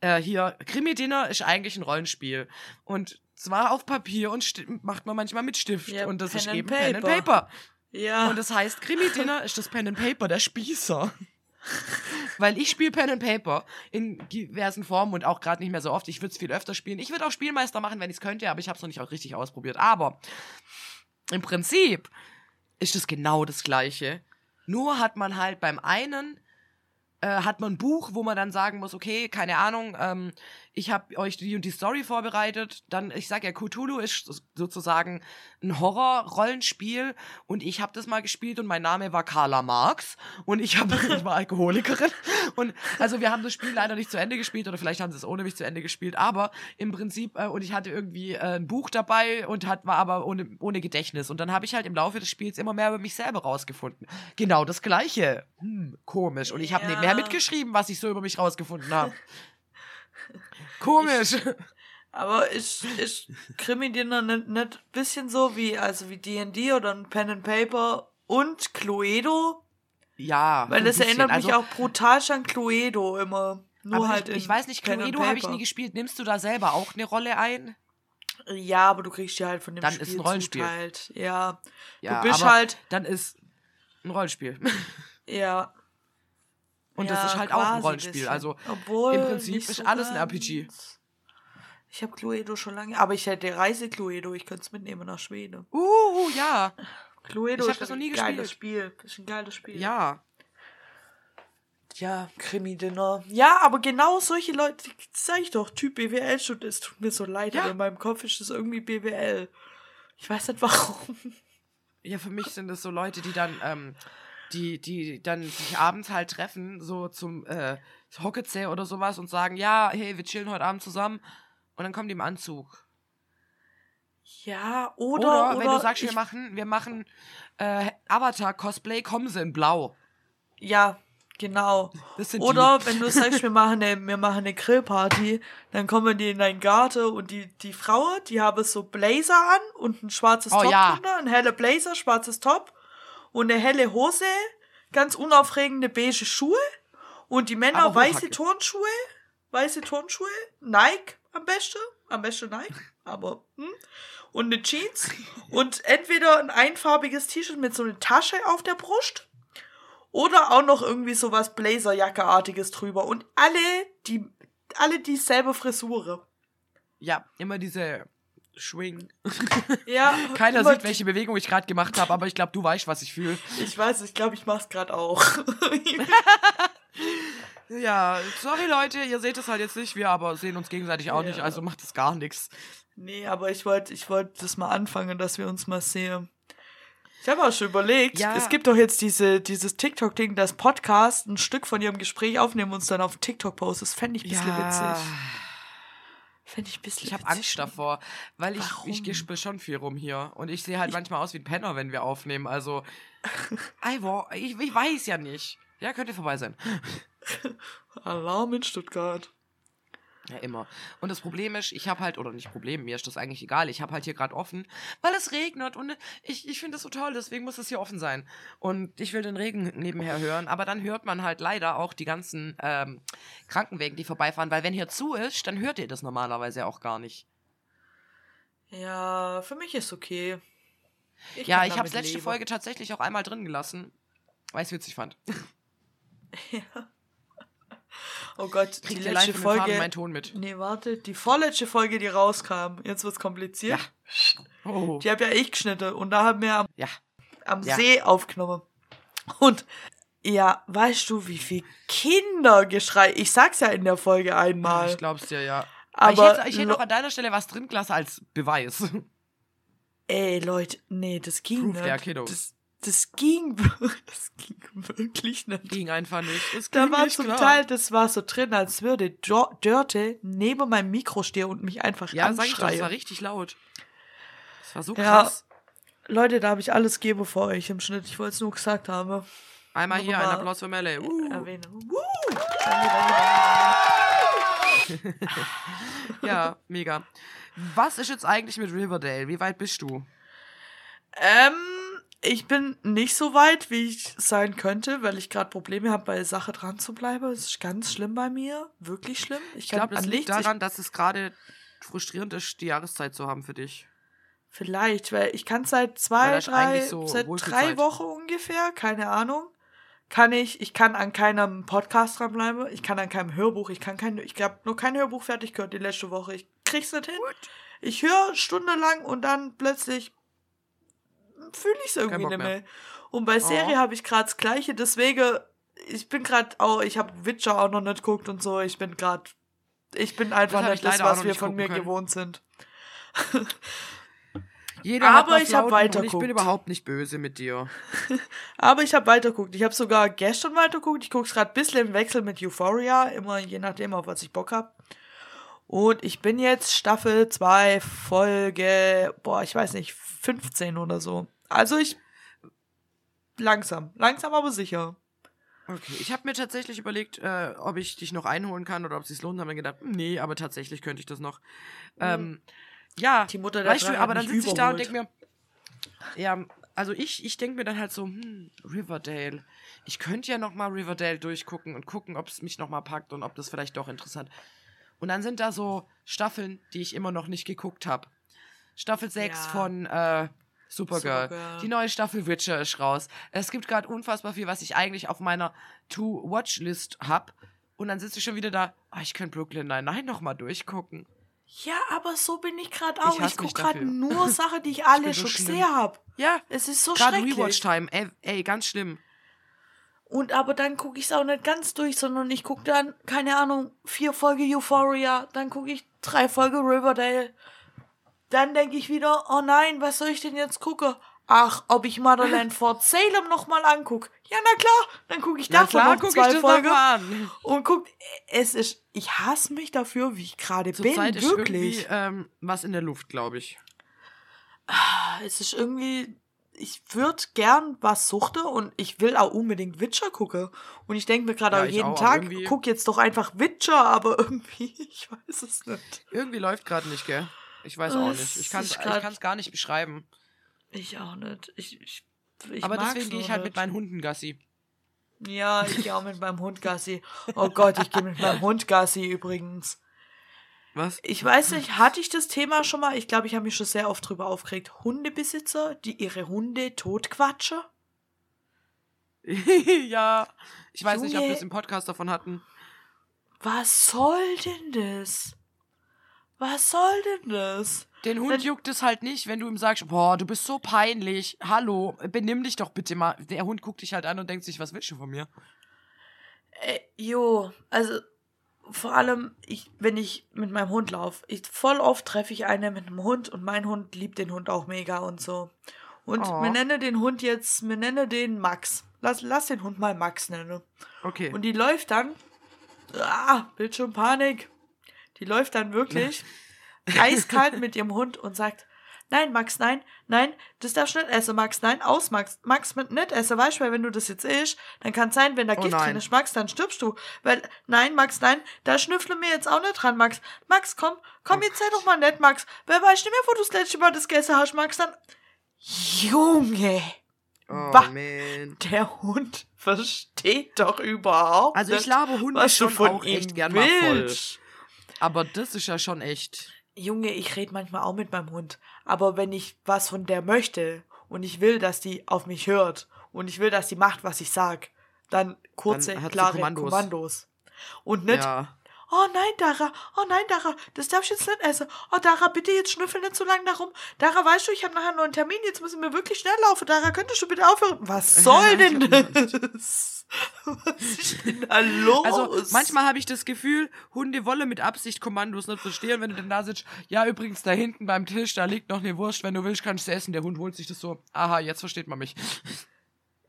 äh, hier, Krimi-Dinner ist eigentlich ein Rollenspiel. Und zwar auf Papier und macht man manchmal mit Stift. Ja, und das Pen ist eben Pen and Paper. Paper. Ja. Und das heißt, Krimi-Dinner ist das Pen and Paper, der Spießer. Weil ich spiele Pen and Paper in diversen Formen und auch gerade nicht mehr so oft. Ich würde es viel öfter spielen. Ich würde auch Spielmeister machen, wenn ich es könnte, aber ich habe es noch nicht auch richtig ausprobiert. Aber im Prinzip ist es genau das Gleiche. Nur hat man halt beim einen äh, hat man ein Buch, wo man dann sagen muss, okay, keine Ahnung, ähm, ich habe euch die und die Story vorbereitet. Dann, ich sag ja, Cthulhu ist so- sozusagen ein Horror-Rollenspiel und ich habe das mal gespielt und mein Name war Carla Marx und ich, hab, ich war Alkoholikerin und also wir haben das Spiel leider nicht zu Ende gespielt oder vielleicht haben sie es ohne mich zu Ende gespielt, aber im Prinzip äh, und ich hatte irgendwie äh, ein Buch dabei und hat, war aber ohne, ohne Gedächtnis und dann habe ich halt im Laufe des Spiels immer mehr über mich selber rausgefunden. Genau das Gleiche. Hm, komisch. Und ich habe Ja. nebenher mitgeschrieben, was ich so über mich rausgefunden habe. Komisch. Aber ist, ist Krimi-Dinner nicht, nicht ein bisschen so wie, also wie D&D oder ein Pen and Paper und Cluedo? ja. Weil das bisschen. erinnert Also, mich auch brutal an Cluedo immer. Nur aber halt ich, ich weiß nicht, Pen Cluedo habe ich nie gespielt. Nimmst du da selber auch eine Rolle ein? Ja, aber du kriegst ja halt von dem Dann Spiel ist ein Rollenspiel. zuteilt. Ja. Ja, du bist halt, Dann ist ein Rollenspiel. ja. Und das Ja, ist halt auch ein Rollenspiel. bisschen. Also Obwohl, im Prinzip nicht ist so alles ein. RPG. Ich habe Cluedo schon lange, aber ich hätte Reise Cluedo, ich könnte es mitnehmen nach Schweden. Uh, ja. Cluedo Ich ist das noch ein nie geiles gespielt. Spiel. Ist ein geiles Spiel. Ja. Ja, Krimi-Dinner. Ja, aber genau solche Leute, sag ich doch, Typ BWL schon, es tut mir so leid, Ja. aber in meinem Kopf ist es irgendwie BWL. Ich weiß nicht warum. Ja, für mich sind es so Leute, die dann, ähm, die, die dann sich abends halt treffen, so zum äh, Hockezäh oder sowas und sagen, ja, hey, wir chillen heute Abend zusammen und dann kommen die im Anzug. Ja, Oder, oder, oder, wenn du sagst, wir machen, wir machen äh, Avatar-Cosplay, kommen sie in Blau. Ja, genau. Oder die. wenn du sagst, wir machen eine, wir machen eine Grillparty, dann kommen die in deinen Garten und die, die Frauen, die haben so Blazer an und ein schwarzes Oh, Top ja. drunter, ein heller Blazer, schwarzes Top und eine helle Hose, ganz unaufregende beige Schuhe und die Männer Aber weiße Hochhacke. Turnschuhe, weiße Turnschuhe, Nike am besten, am besten Nike, aber hm? und eine Jeans und entweder ein einfarbiges T-Shirt mit so einer Tasche auf der Brust oder auch noch irgendwie sowas Blazerjacke-artiges drüber. Und alle, die, alle dieselbe Frisur. Ja, immer diese Schwing. Ja. Keiner sieht, welche Bewegung ich gerade gemacht habe, aber ich glaube, du weißt, was ich fühle. Ich weiß, ich glaube, ich mach's gerade auch. Ja, sorry Leute, ihr seht es halt jetzt nicht, wir aber sehen uns gegenseitig auch Ja. nicht, also macht es gar nichts. nee, aber ich wollte ich wollt das mal anfangen, dass wir uns mal sehen. Ich habe auch schon überlegt, Ja. es gibt doch jetzt diese, dieses TikTok-Ding, das Podcast ein Stück von ihrem Gespräch aufnehmen und uns dann auf TikTok posten. Das fände ich ein bisschen witzig. Fände ich ein bisschen Ich habe. Angst davor, weil ich, Warum? ich gispel schon viel rum hier. Und ich sehe halt manchmal aus wie ein Penner, wenn wir aufnehmen. Also, ich, ich weiß ja nicht. Ja, könnte vorbei sein. Alarm in Stuttgart. Ja, immer. Und das Problem ist, ich habe halt, oder nicht Problem, mir ist das eigentlich egal, ich habe halt hier gerade offen, weil es regnet und ich, ich finde das so toll, deswegen muss es hier offen sein. Und ich will den Regen nebenher hören, aber dann hört man halt leider auch die ganzen ähm, Krankenwegen, die vorbeifahren, weil wenn hier zu ist, dann hört ihr das normalerweise auch gar nicht. Ja, für mich ist okay. ja, kann ich habe letzte leben. Folge tatsächlich auch einmal drin gelassen, weil ich es witzig fand. Oh Gott, die Kriegt ihr letzte Folge. meinen Ton mit. Nee, warte, die vorletzte Folge, die rauskam, jetzt wird's kompliziert. Oh. Die hab ja ich geschnitten und da haben wir am, Ja. am Ja. See aufgenommen. Und ja, weißt du, wie viel Kindergeschrei, ich sag's ja in der Folge einmal. Ich glaub's dir, ja. Aber ich hätte, ich hätte Lo- auch an deiner Stelle was drin gelassen als Beweis. Ey, Leute, nee, das ging Proof der nicht. Kiddo. Das, das ging, das ging wirklich nicht. Ging einfach nicht. Es Da war nicht zum klar. Teil, das war so drin, als würde Dörte neben meinem Mikro stehen und mich einfach Ja, sag ich doch, das anschreien. war richtig laut. Das war so Ja. krass. Leute, da habe ich alles gegeben vor euch im Schnitt. Ich wollte es nur gesagt haben. Einmal hier, ein Applaus für Melle. Uh. Danke, danke, Ja, mega. Was ist jetzt eigentlich mit Riverdale? Wie weit bist du? Ähm, ich bin nicht so weit, wie ich sein könnte, weil ich gerade Probleme habe, bei der Sache dran zu bleiben. Es ist ganz schlimm bei mir. Wirklich schlimm. Ich, Ich kann glaube, das an liegt daran, dass es gerade frustrierend ist, die Jahreszeit zu haben für dich. Ich, vielleicht, weil ich kann seit zwei, drei, so seit drei. Wochen ungefähr, keine Ahnung. Kann ich, ich kann an keinem Podcast dranbleiben, ich kann an keinem Hörbuch, ich kann kein, ich habe nur kein Hörbuch fertig gehört die letzte Woche. Ich krieg's nicht hin. Ich höre stundenlang und dann plötzlich fühle ich es irgendwie nicht mehr. mehr. Und bei Serie Oh. habe ich gerade das gleiche, deswegen, ich bin gerade auch, ich habe Witcher auch noch nicht geguckt und so, ich bin gerade, ich bin einfach hab nicht ich das, was wir von mir können. gewohnt sind. Jeder Aber ich hab Flauten und weitergeguckt. Ich bin überhaupt nicht böse mit dir. Aber ich habe weitergeguckt. Ich habe sogar gestern weitergeguckt. Ich gucke es gerade ein bisschen im Wechsel mit Euphoria, immer je nachdem, auf was ich Bock habe. Und ich bin jetzt Staffel 2, Folge, boah, ich weiß nicht, 15 oder so. Also ich langsam, langsam aber sicher. Okay, ich habe mir tatsächlich überlegt, äh, ob ich dich noch einholen kann oder ob es sich lohnt. Habe mir gedacht, hm, nee, aber tatsächlich könnte ich das noch. Ähm, ja, Die Mutter der weißt du, aber dann sitze ich da und denke mir, ja, also ich, ich denke mir dann halt so, hm, Riverdale. Ich könnte ja noch mal Riverdale durchgucken und gucken, ob es mich noch mal packt und ob das vielleicht doch interessant. Und dann sind da so Staffeln, die ich immer noch nicht geguckt habe. Staffel 6 Ja. von äh, Super geil. Supergirl. Die neue Staffel Witcher ist raus. Es gibt gerade unfassbar viel, was ich eigentlich auf meiner To-Watch-List hab. Und dann sitze ich schon wieder da, ah, ich könnte Brooklyn Nine-Nine nochmal durchgucken. Ja, aber so bin ich gerade auch. Ich, mich gucke gerade nur Sachen, die ich alle so schon schlimm. gesehen habe. Ja, Es ist so gerade schrecklich. Rewatch-Time. Ey, ey, ganz schlimm. Und aber dann gucke ich es auch nicht ganz durch, sondern ich gucke dann, keine Ahnung, vier Folge Euphoria, dann gucke ich drei Folge Riverdale. Dann denke ich wieder, oh nein, was soll ich denn jetzt gucken? Ach, ob ich Motherland Fort Salem nochmal anguck. Ja, na klar, dann gucke ich Na davon klar, noch guck ich zwei Folgen. nochmal an. Und guck, es ist, ich hasse mich dafür, wie ich gerade bin, ist irgendwie wirklich. ähm, was in der Luft, glaube ich. Es ist irgendwie, ich würde gern was suchte und ich will auch unbedingt Witcher gucken. Und ich denke mir gerade Ja, auch ich jeden auch, Tag, guck jetzt doch einfach Witcher, aber irgendwie, ich weiß es nicht. Irgendwie läuft gerade nicht, gell? Ich weiß auch nicht. Ich kann es gar nicht beschreiben. Ich auch nicht. Ich, ich, ich Aber deswegen gehe ich halt nicht. mit meinen Hunden Gassi. Ja, ich gehe auch mit meinem Hund Gassi. Oh Gott, ich gehe mit meinem Hund Gassi übrigens. Was? Ich weiß nicht, hatte ich das Thema schon mal? Ich glaube, ich habe mich schon sehr oft drüber aufgeregt. Hundebesitzer, die ihre Hunde totquatschen? ja. Ich weiß nicht, ob wir Junge. es im Podcast davon hatten. Was soll denn das? Was soll denn das? Den Hund juckt es halt nicht, wenn du ihm sagst, boah, du bist so peinlich. Hallo, benimm dich doch bitte mal. Der Hund guckt dich halt an und denkt sich, was willst du von mir? Äh, jo, also vor allem, ich, wenn ich mit meinem Hund laufe, ich, voll oft treffe ich eine mit einem Hund und mein Hund liebt den Hund auch mega und so. Und Oh. wir nennen den Hund jetzt, wir nennen den Max. Lass, lass den Hund mal Max nennen. Okay. Und die läuft dann, ah, Bildschirmpanik, die läuft dann wirklich eiskalt mit ihrem Hund und sagt, nein, Max, nein, nein, das darfst du nicht essen, Max, nein, aus, Max, Max, mit nicht essen, weißt du, weil wenn du das jetzt isst, dann kann es sein, wenn da Oh Gift nein. drin ist, Max, dann stirbst du, weil, nein, Max, nein, da schnüffle mir jetzt auch nicht dran, Max, Max, komm, komm, jetzt sei doch mal nett, Max, wer weiß nicht mehr, wo du das letzte Mal das gegessen hast, Max, dann, Junge, oh, Bah. man. der Hund versteht doch überhaupt Also ich labe Hunde schon von auch echt gern mal voll. Aber das ist ja schon echt. Junge, ich rede manchmal auch mit meinem Hund. Aber wenn ich was von der möchte und ich will, dass die auf mich hört und ich will, dass die macht, was ich sag, dann kurze, Dann klare Kommandos. Kommandos. Und nicht, Ja. oh nein, Dara, oh nein, Dara, das darf ich jetzt nicht essen. Oh, Dara, bitte jetzt schnüffel nicht so lange darum. Dara, weißt du, ich habe nachher noch einen Termin, jetzt müssen wir wirklich schnell laufen. Dara, könntest du bitte aufhören? Was soll denn das? Was ist denn da los? Also manchmal habe ich das Gefühl, Hunde wollen mit Absicht Kommandos nicht verstehen, wenn du dann da sitzt. Ja, übrigens, da hinten beim Tisch, da liegt noch eine Wurst. Wenn du willst, kannst du essen. Der Hund holt sich das so. Aha, jetzt versteht man mich.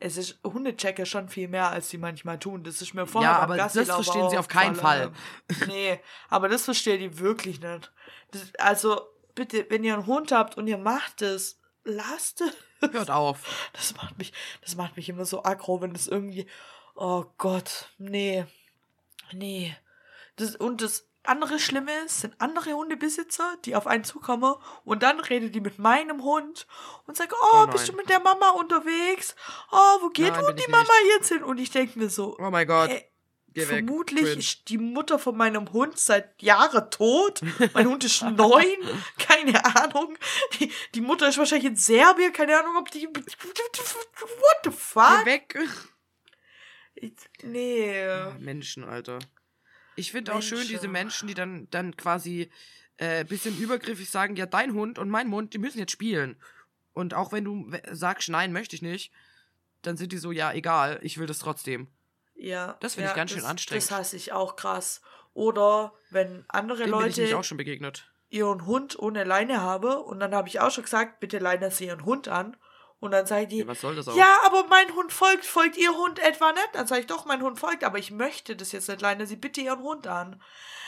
Es ist Hundechecker schon viel mehr, als sie manchmal tun. Das ist mir vorher Ja, aber das verstehen sie auf keinen aufgefallen. Nee, aber das verstehen die wirklich nicht. Das, also, bitte, wenn ihr einen Hund habt und ihr macht es, lasst es. Hört auf. Das macht mich, das macht mich immer so aggro, wenn das irgendwie, oh Gott, nee, nee. Das, und das andere Schlimme ist, sind andere Hundebesitzer, die auf einen zukommen und dann redet die mit meinem Hund und sagt, oh, Oh bist du mit der Mama unterwegs? Oh, wo geht Nein, nun die Mama nicht. jetzt hin? Und ich denke mir so, Oh mein Gott. ey, Geh weg. vermutlich Cringe. ist die Mutter von meinem Hund seit Jahren tot. Mein Hund ist neun, keine Ahnung. Die, die Mutter ist wahrscheinlich in Serbien, keine Ahnung, ob die. What the Geh fuck? weg. Ich, nee. Menschen, Alter. Ich finde auch schön diese Menschen, die dann, dann quasi äh, bisschen übergriffig sagen, ja, dein Hund und mein Hund, die müssen jetzt spielen. Und auch wenn du sagst, nein, möchte ich nicht, dann sind die so, ja, egal, ich will das trotzdem. Ja. Das finde ich ja, ganz schön das, anstrengend. Das hasse ich auch krass. Oder wenn andere Dem bin ich Leute auch schon begegnet. ihren Hund ohne Leine habe und dann habe ich auch schon gesagt, bitte leinen Sie Ihren Hund an. Und dann sagen die, Ja, was soll das auch? Ja, aber mein Hund folgt. Folgt Ihr Hund etwa nicht? Dann sage ich doch, mein Hund folgt, aber ich möchte das jetzt nicht leiden. Sie bitte Ihren Hund an.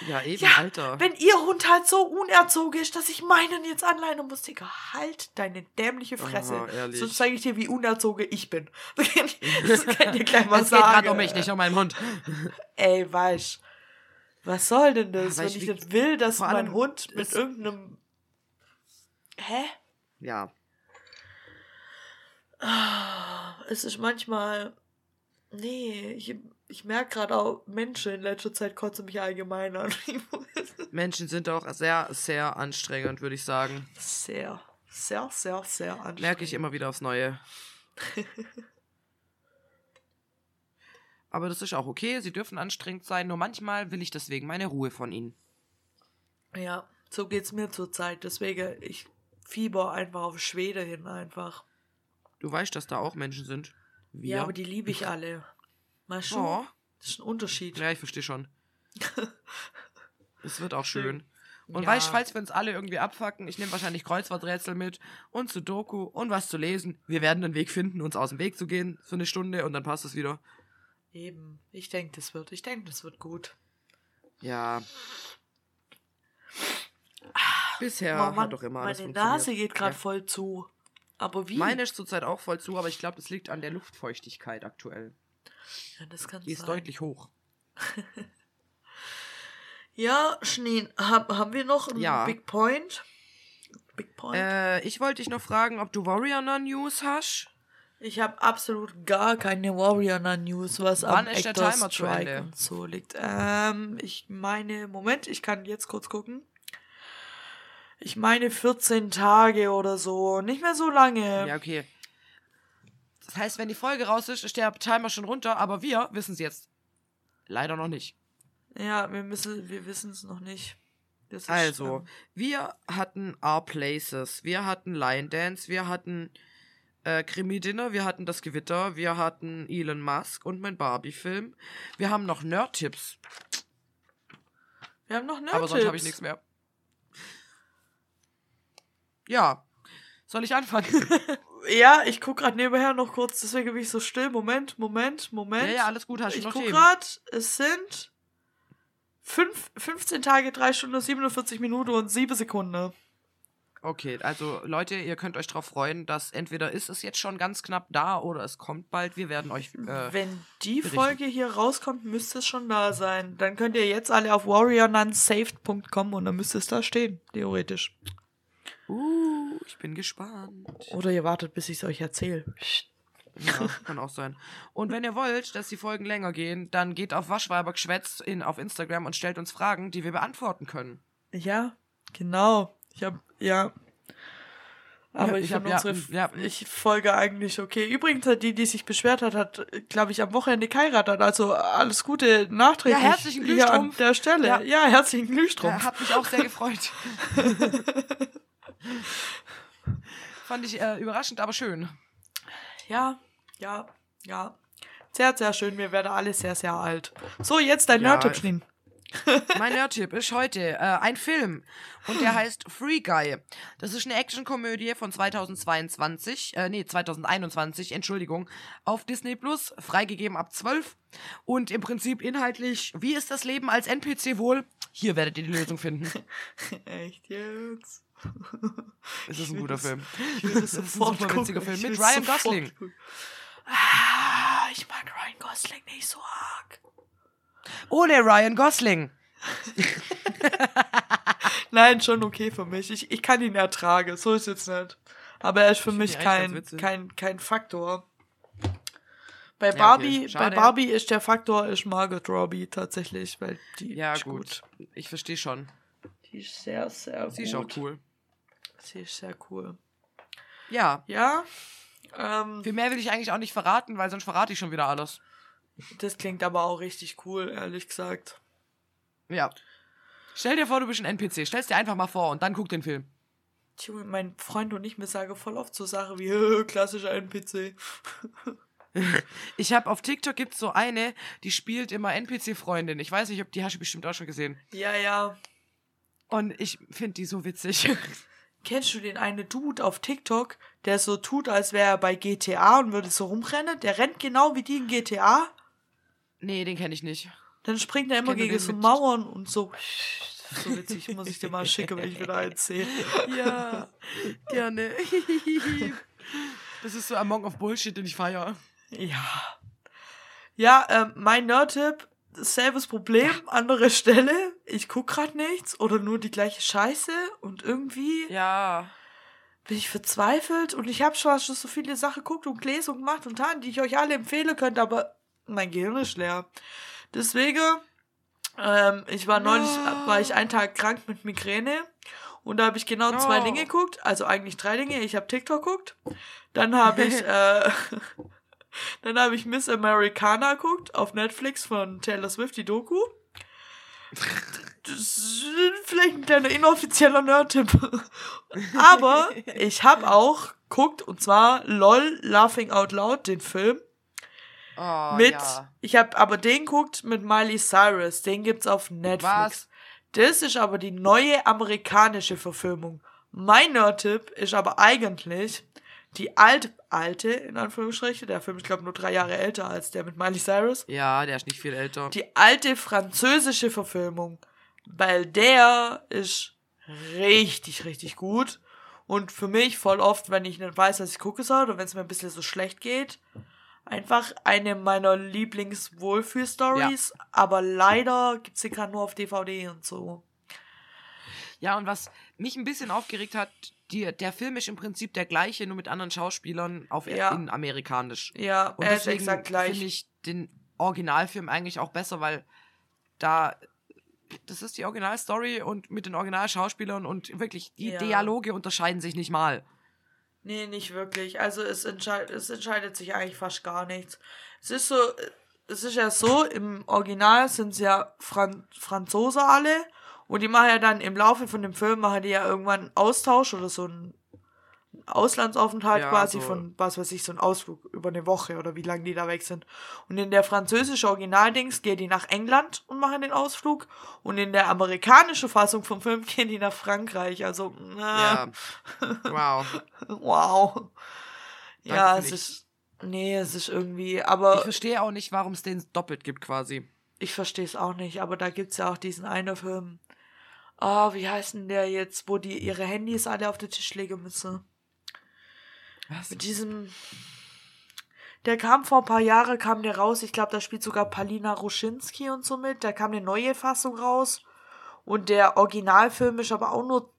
Ja, eben, Ja, Alter. Wenn Ihr Hund halt so unerzogen ist, dass ich meinen jetzt anleinen muss, Digga, halt deine dämliche Fresse. Ehrlich. Sonst zeige ich dir, wie unerzogen ich bin. Das kann ich dir gleich mal es geht sagen. gerade um mich, nicht um meinen Hund. Ey, weißt was soll denn das, Weil wenn ich ich nicht will, dass mein Hund mit irgendeinem. Hä? Ja. Es ist manchmal. Nee, ich, ich merke gerade auch, Menschen in letzter Zeit kotzen mich allgemein an. Menschen sind auch sehr, sehr anstrengend, würde ich sagen. Sehr. Sehr, sehr, sehr anstrengend. Merke ich immer wieder aufs Neue. Aber das ist auch okay, sie dürfen anstrengend sein, nur manchmal will ich deswegen meine Ruhe von ihnen. Ja, so geht's mir zurzeit. Deswegen, ich fieber einfach auf Schwede hin einfach. Du weißt, dass da auch Menschen sind. Wir. Ja, aber die liebe ich alle. Weißt du? Oh. Das ist ein Unterschied. Ja, ich verstehe schon. es wird auch schön. Und Ja. weißt falls wir uns alle irgendwie abfacken, ich nehme wahrscheinlich Kreuzworträtsel mit und Sudoku und was zu lesen. Wir werden einen Weg finden, uns aus dem Weg zu gehen für eine Stunde und dann passt es wieder. Eben. Ich denke, das wird. Ich denke, das wird gut. Ja. Bisher Oh Mann, hat doch immer alles meine. Nase geht gerade Ja. voll zu. Aber wie? Meine ist zurzeit auch voll zu, aber ich glaube, das liegt an der Luftfeuchtigkeit aktuell. ja, das kann Die ist sein. deutlich hoch. Ja, Schnee, hab, haben wir noch einen Ja. Big Point? Big Point? Äh, ich wollte dich noch fragen, ob du Warrior News hast. Ich habe absolut gar keine Warrior News, was Wann am ist der Timer zu Strike Ende? und so liegt. Ähm, ich meine, Moment, ich kann jetzt kurz gucken. Ich meine 14 Tage oder so, nicht mehr so lange. Ja, okay. Das heißt, wenn die Folge raus ist, ist der Timer schon runter, aber wir wissen es jetzt. Leider noch nicht. Ja, wir müssen, wir wissen es noch nicht. Also, ähm, wir hatten Our Places, wir hatten Lion Dance, wir hatten äh, Krimi-Dinner, wir hatten Das Gewitter, wir hatten Elon Musk und mein Barbie-Film. Wir haben noch Nerd-Tipps, wir haben noch Nerd aber sonst habe ich nichts mehr. Ja. Soll ich anfangen? Ja, ich guck gerade nebenher noch kurz, deswegen bin ich so still. Moment, Moment, Moment. ja, ja, alles gut, hast du ich guck gerade, es sind fünf, 15 Tage, 3 Stunden, 47 Minuten und 7 Sekunden. Okay, also Leute, ihr könnt euch darauf freuen, dass entweder ist es jetzt schon ganz knapp da oder es kommt bald. Wir werden euch. Äh, Wenn die berichten. Folge hier rauskommt, müsste es schon da sein. Dann könnt ihr jetzt alle auf warriornunsaved.com und dann müsste es da stehen, theoretisch. Uh, ich bin gespannt. Oder ihr wartet, bis ich es euch erzähle. Ja, kann auch sein. Und wenn ihr wollt, dass die Folgen länger gehen, dann geht auf Waschweiber geschwätzt in, auf Instagram und stellt uns Fragen, die wir beantworten können. Ja, genau. Ich hab, ja. Aber Ja, ich, ich hab- finde ja, unsere ja. ich folge eigentlich okay. Übrigens hat die, die sich beschwert hat, hat, glaube ich, am Wochenende geheiratet. Also alles Gute nachträglich. Ja, herzlichen Hier an der Stelle. Ja. Ja, herzlichen Glühstrumpf. Ja, hat mich auch sehr gefreut. Fand ich äh, überraschend, aber schön. Ja, ja, ja. Sehr, sehr schön. Wir werden alle sehr, sehr alt. So, jetzt dein Ja, Nerdtipp, Schneen. Mein Nerdtipp ist heute äh, ein Film und der heißt Free Guy. Das ist eine Actionkomödie von 2022, äh, nee, 2021, Entschuldigung, auf Disney Plus, freigegeben ab 12 und im Prinzip inhaltlich, wie ist das Leben als NPC wohl? Hier werdet ihr die Lösung finden. Echt jetzt? Es ist ein guter das- Film. Ich will das ist ein sofort witziger. Film mit Ryan sofort Gosling. Ah, ich mag Ryan Gosling nicht so arg. Ohne Ryan Gosling. Nein, schon okay für mich. Ich, ich kann ihn ertragen, so ist es nicht. Aber er ist für Ich mich kein, kein, kein Faktor. Bei okay. Barbie, bei Schade. Barbie ist der Faktor ist Margot Robbie tatsächlich, weil die Ja, ist gut. Ich verstehe schon. Die ist sehr, sehr Sie gut. ist auch cool. Ist sehr cool. Ja. Ja, ähm, Viel mehr will ich eigentlich auch nicht verraten, weil sonst verrate ich schon wieder alles. das klingt aber auch richtig cool, ehrlich gesagt. Ja. Stell dir vor, du bist ein NPC. Stell's dir einfach mal vor und dann guck den Film. Junge, mein Freund und ich mir sagen voll oft so Sachen wie "Äh, klassischer NPC. Ich habe auf TikTok gibt's so eine, die spielt immer NPC-Freundin. Ich weiß nicht, ob die hast du bestimmt auch schon gesehen. Ja, ja. Und ich finde die so witzig. Kennst du den einen Dude auf TikTok, der so tut, als wäre er bei GTA und würde so rumrennen? Der rennt genau wie die in GTA. nee, den kenne ich nicht. Dann springt er immer gegen so Mauern und so. So witzig, muss ich dir mal schicken, wenn ich wieder eins sehe. Ja, gerne. Das ist so Among of Bullshit, den ich feiere. Ja. Ja, ähm, mein Nerd-Tipp, selbes Problem, andere Stelle. Ich guck grad nichts oder nur die gleiche Scheiße und irgendwie Ja. bin ich verzweifelt und ich habe schon, schon so viele Sachen geguckt und gelesen und gemacht und getan, die ich euch alle empfehlen könnte, aber mein Gehirn ist leer. Deswegen, ähm, ich war neulich, Ja. war ich einen Tag krank mit Migräne Und da habe ich genau zwei Oh. Dinge geguckt. Also eigentlich drei Dinge. Ich habe TikTok geguckt. Dann habe ich, äh, dann habe ich Miss Americana geguckt auf Netflix von Taylor Swift, die Doku. Das ist vielleicht ein kleiner inoffizieller Nerd-Tipp. Aber ich habe auch geguckt, und zwar LOL Laughing Out Loud, den Film. Oh, mit, ja. ich habe aber den geguckt mit Miley Cyrus. Den gibt's auf Netflix. Was? Das ist aber die neue amerikanische Verfilmung. Mein Nerd-Tipp ist aber eigentlich die alte, alte, in Anführungsstrichen, der Film ist, glaube nur drei Jahre älter als der mit Miley Cyrus, Ja, der ist nicht viel älter. die alte französische Verfilmung. Weil der ist richtig, richtig gut. Und für mich voll oft, wenn ich nicht weiß, was ich gucke soll, oder wenn es mir ein bisschen so schlecht geht, einfach eine meiner Lieblings-Wohlfühl-Stories. Aber leider gibt's sie gerade nur auf DVD und so. Ja, und was mich ein bisschen aufgeregt hat, die, der Film ist im Prinzip der gleiche, nur mit anderen Schauspielern auf Ja. in amerikanisch. Ja, Und er ist deswegen exakt gleich. finde ich den Originalfilm eigentlich auch besser, weil da das ist die Originalstory und mit den Originalschauspielern und wirklich die Ja. Dialoge unterscheiden sich nicht mal. Nee, nicht wirklich. Also es, entscheid, es entscheidet sich eigentlich fast gar nichts. Es ist so, es ist ja so, im Original sind es ja Fran Franzose alle und die machen ja dann im Laufe von dem Film machen die ja irgendwann einen Austausch oder so einen Auslandsaufenthalt Ja, quasi so- von, was weiß ich, so ein Ausflug über eine Woche oder wie lange die da weg sind. Und in der französische Originaldings gehen die nach England und machen den Ausflug und in der amerikanischen Fassung vom Film gehen die nach Frankreich. Also, Ja. äh, Wow. Wow. ja, für es ist. Nee, es ist irgendwie. Ich Aber verstehe auch nicht, warum es den doppelt gibt quasi. ich verstehe es auch nicht. Aber da gibt's ja auch diesen einen Film. Ah, wie heißt denn der jetzt, wo die ihre Handys alle auf den Tisch legen müssen? Was? Mit diesem. Der kam vor ein paar Jahren, kam der raus. Ich glaube, da spielt sogar Palina Ruschinski und so mit. Da kam eine neue Fassung raus. Und der Originalfilm ist aber auch nur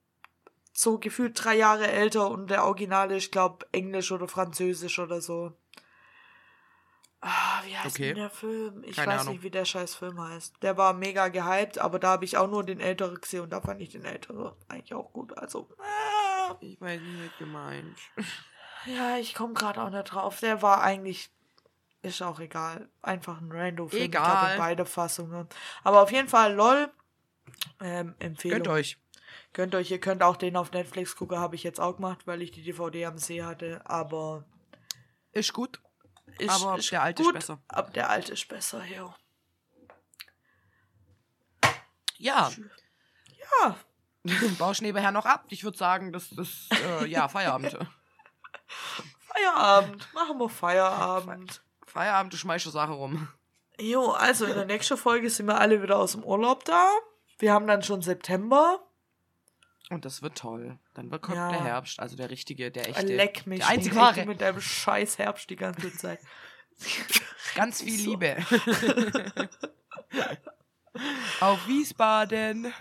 so gefühlt drei Jahre älter. Und der Original ist, glaube Englisch oder Französisch oder so. Ah, wie heißt Okay. denn der Film? Ich Keine weiß Ahnung. nicht, wie der scheiß Film heißt. Der war mega gehypt, aber da habe ich auch nur den älteren gesehen und da fand ich den älteren eigentlich auch gut. Also, ah. Ich weiß nicht gemeint. Ja, ich komme gerade auch nicht drauf. Der war eigentlich. Ist auch egal. Einfach ein Rando-Film. Ich glaube, Egal. in beide Fassungen. Aber auf jeden Fall, lol. Ähm, Empfehlung. Gönnt euch. Gönnt euch. Ihr könnt auch den auf Netflix gucken. Habe ich jetzt auch gemacht, weil ich die DVD am See hatte. Aber. Ist gut. Ist, Aber ist der alte ist gut, besser. Aber der alte ist besser, ja. Ja. Ja. Bausch nebenher noch ab. Ich würde sagen, das ist, äh, ja, Feierabend. Feierabend. Machen wir Feierabend. Feierabend, du schmeißt die Sache rum. Jo, also in der nächsten Folge sind wir alle wieder aus dem Urlaub da. Wir haben dann schon September. Und das wird toll. Dann wird kommt Ja. der Herbst, also der richtige, der echte. Leck mich. Der einzig Henrik, wahre. Mit deinem scheiß Herbst die ganze Zeit. Ganz viel So. Liebe. Auf Wiesbaden.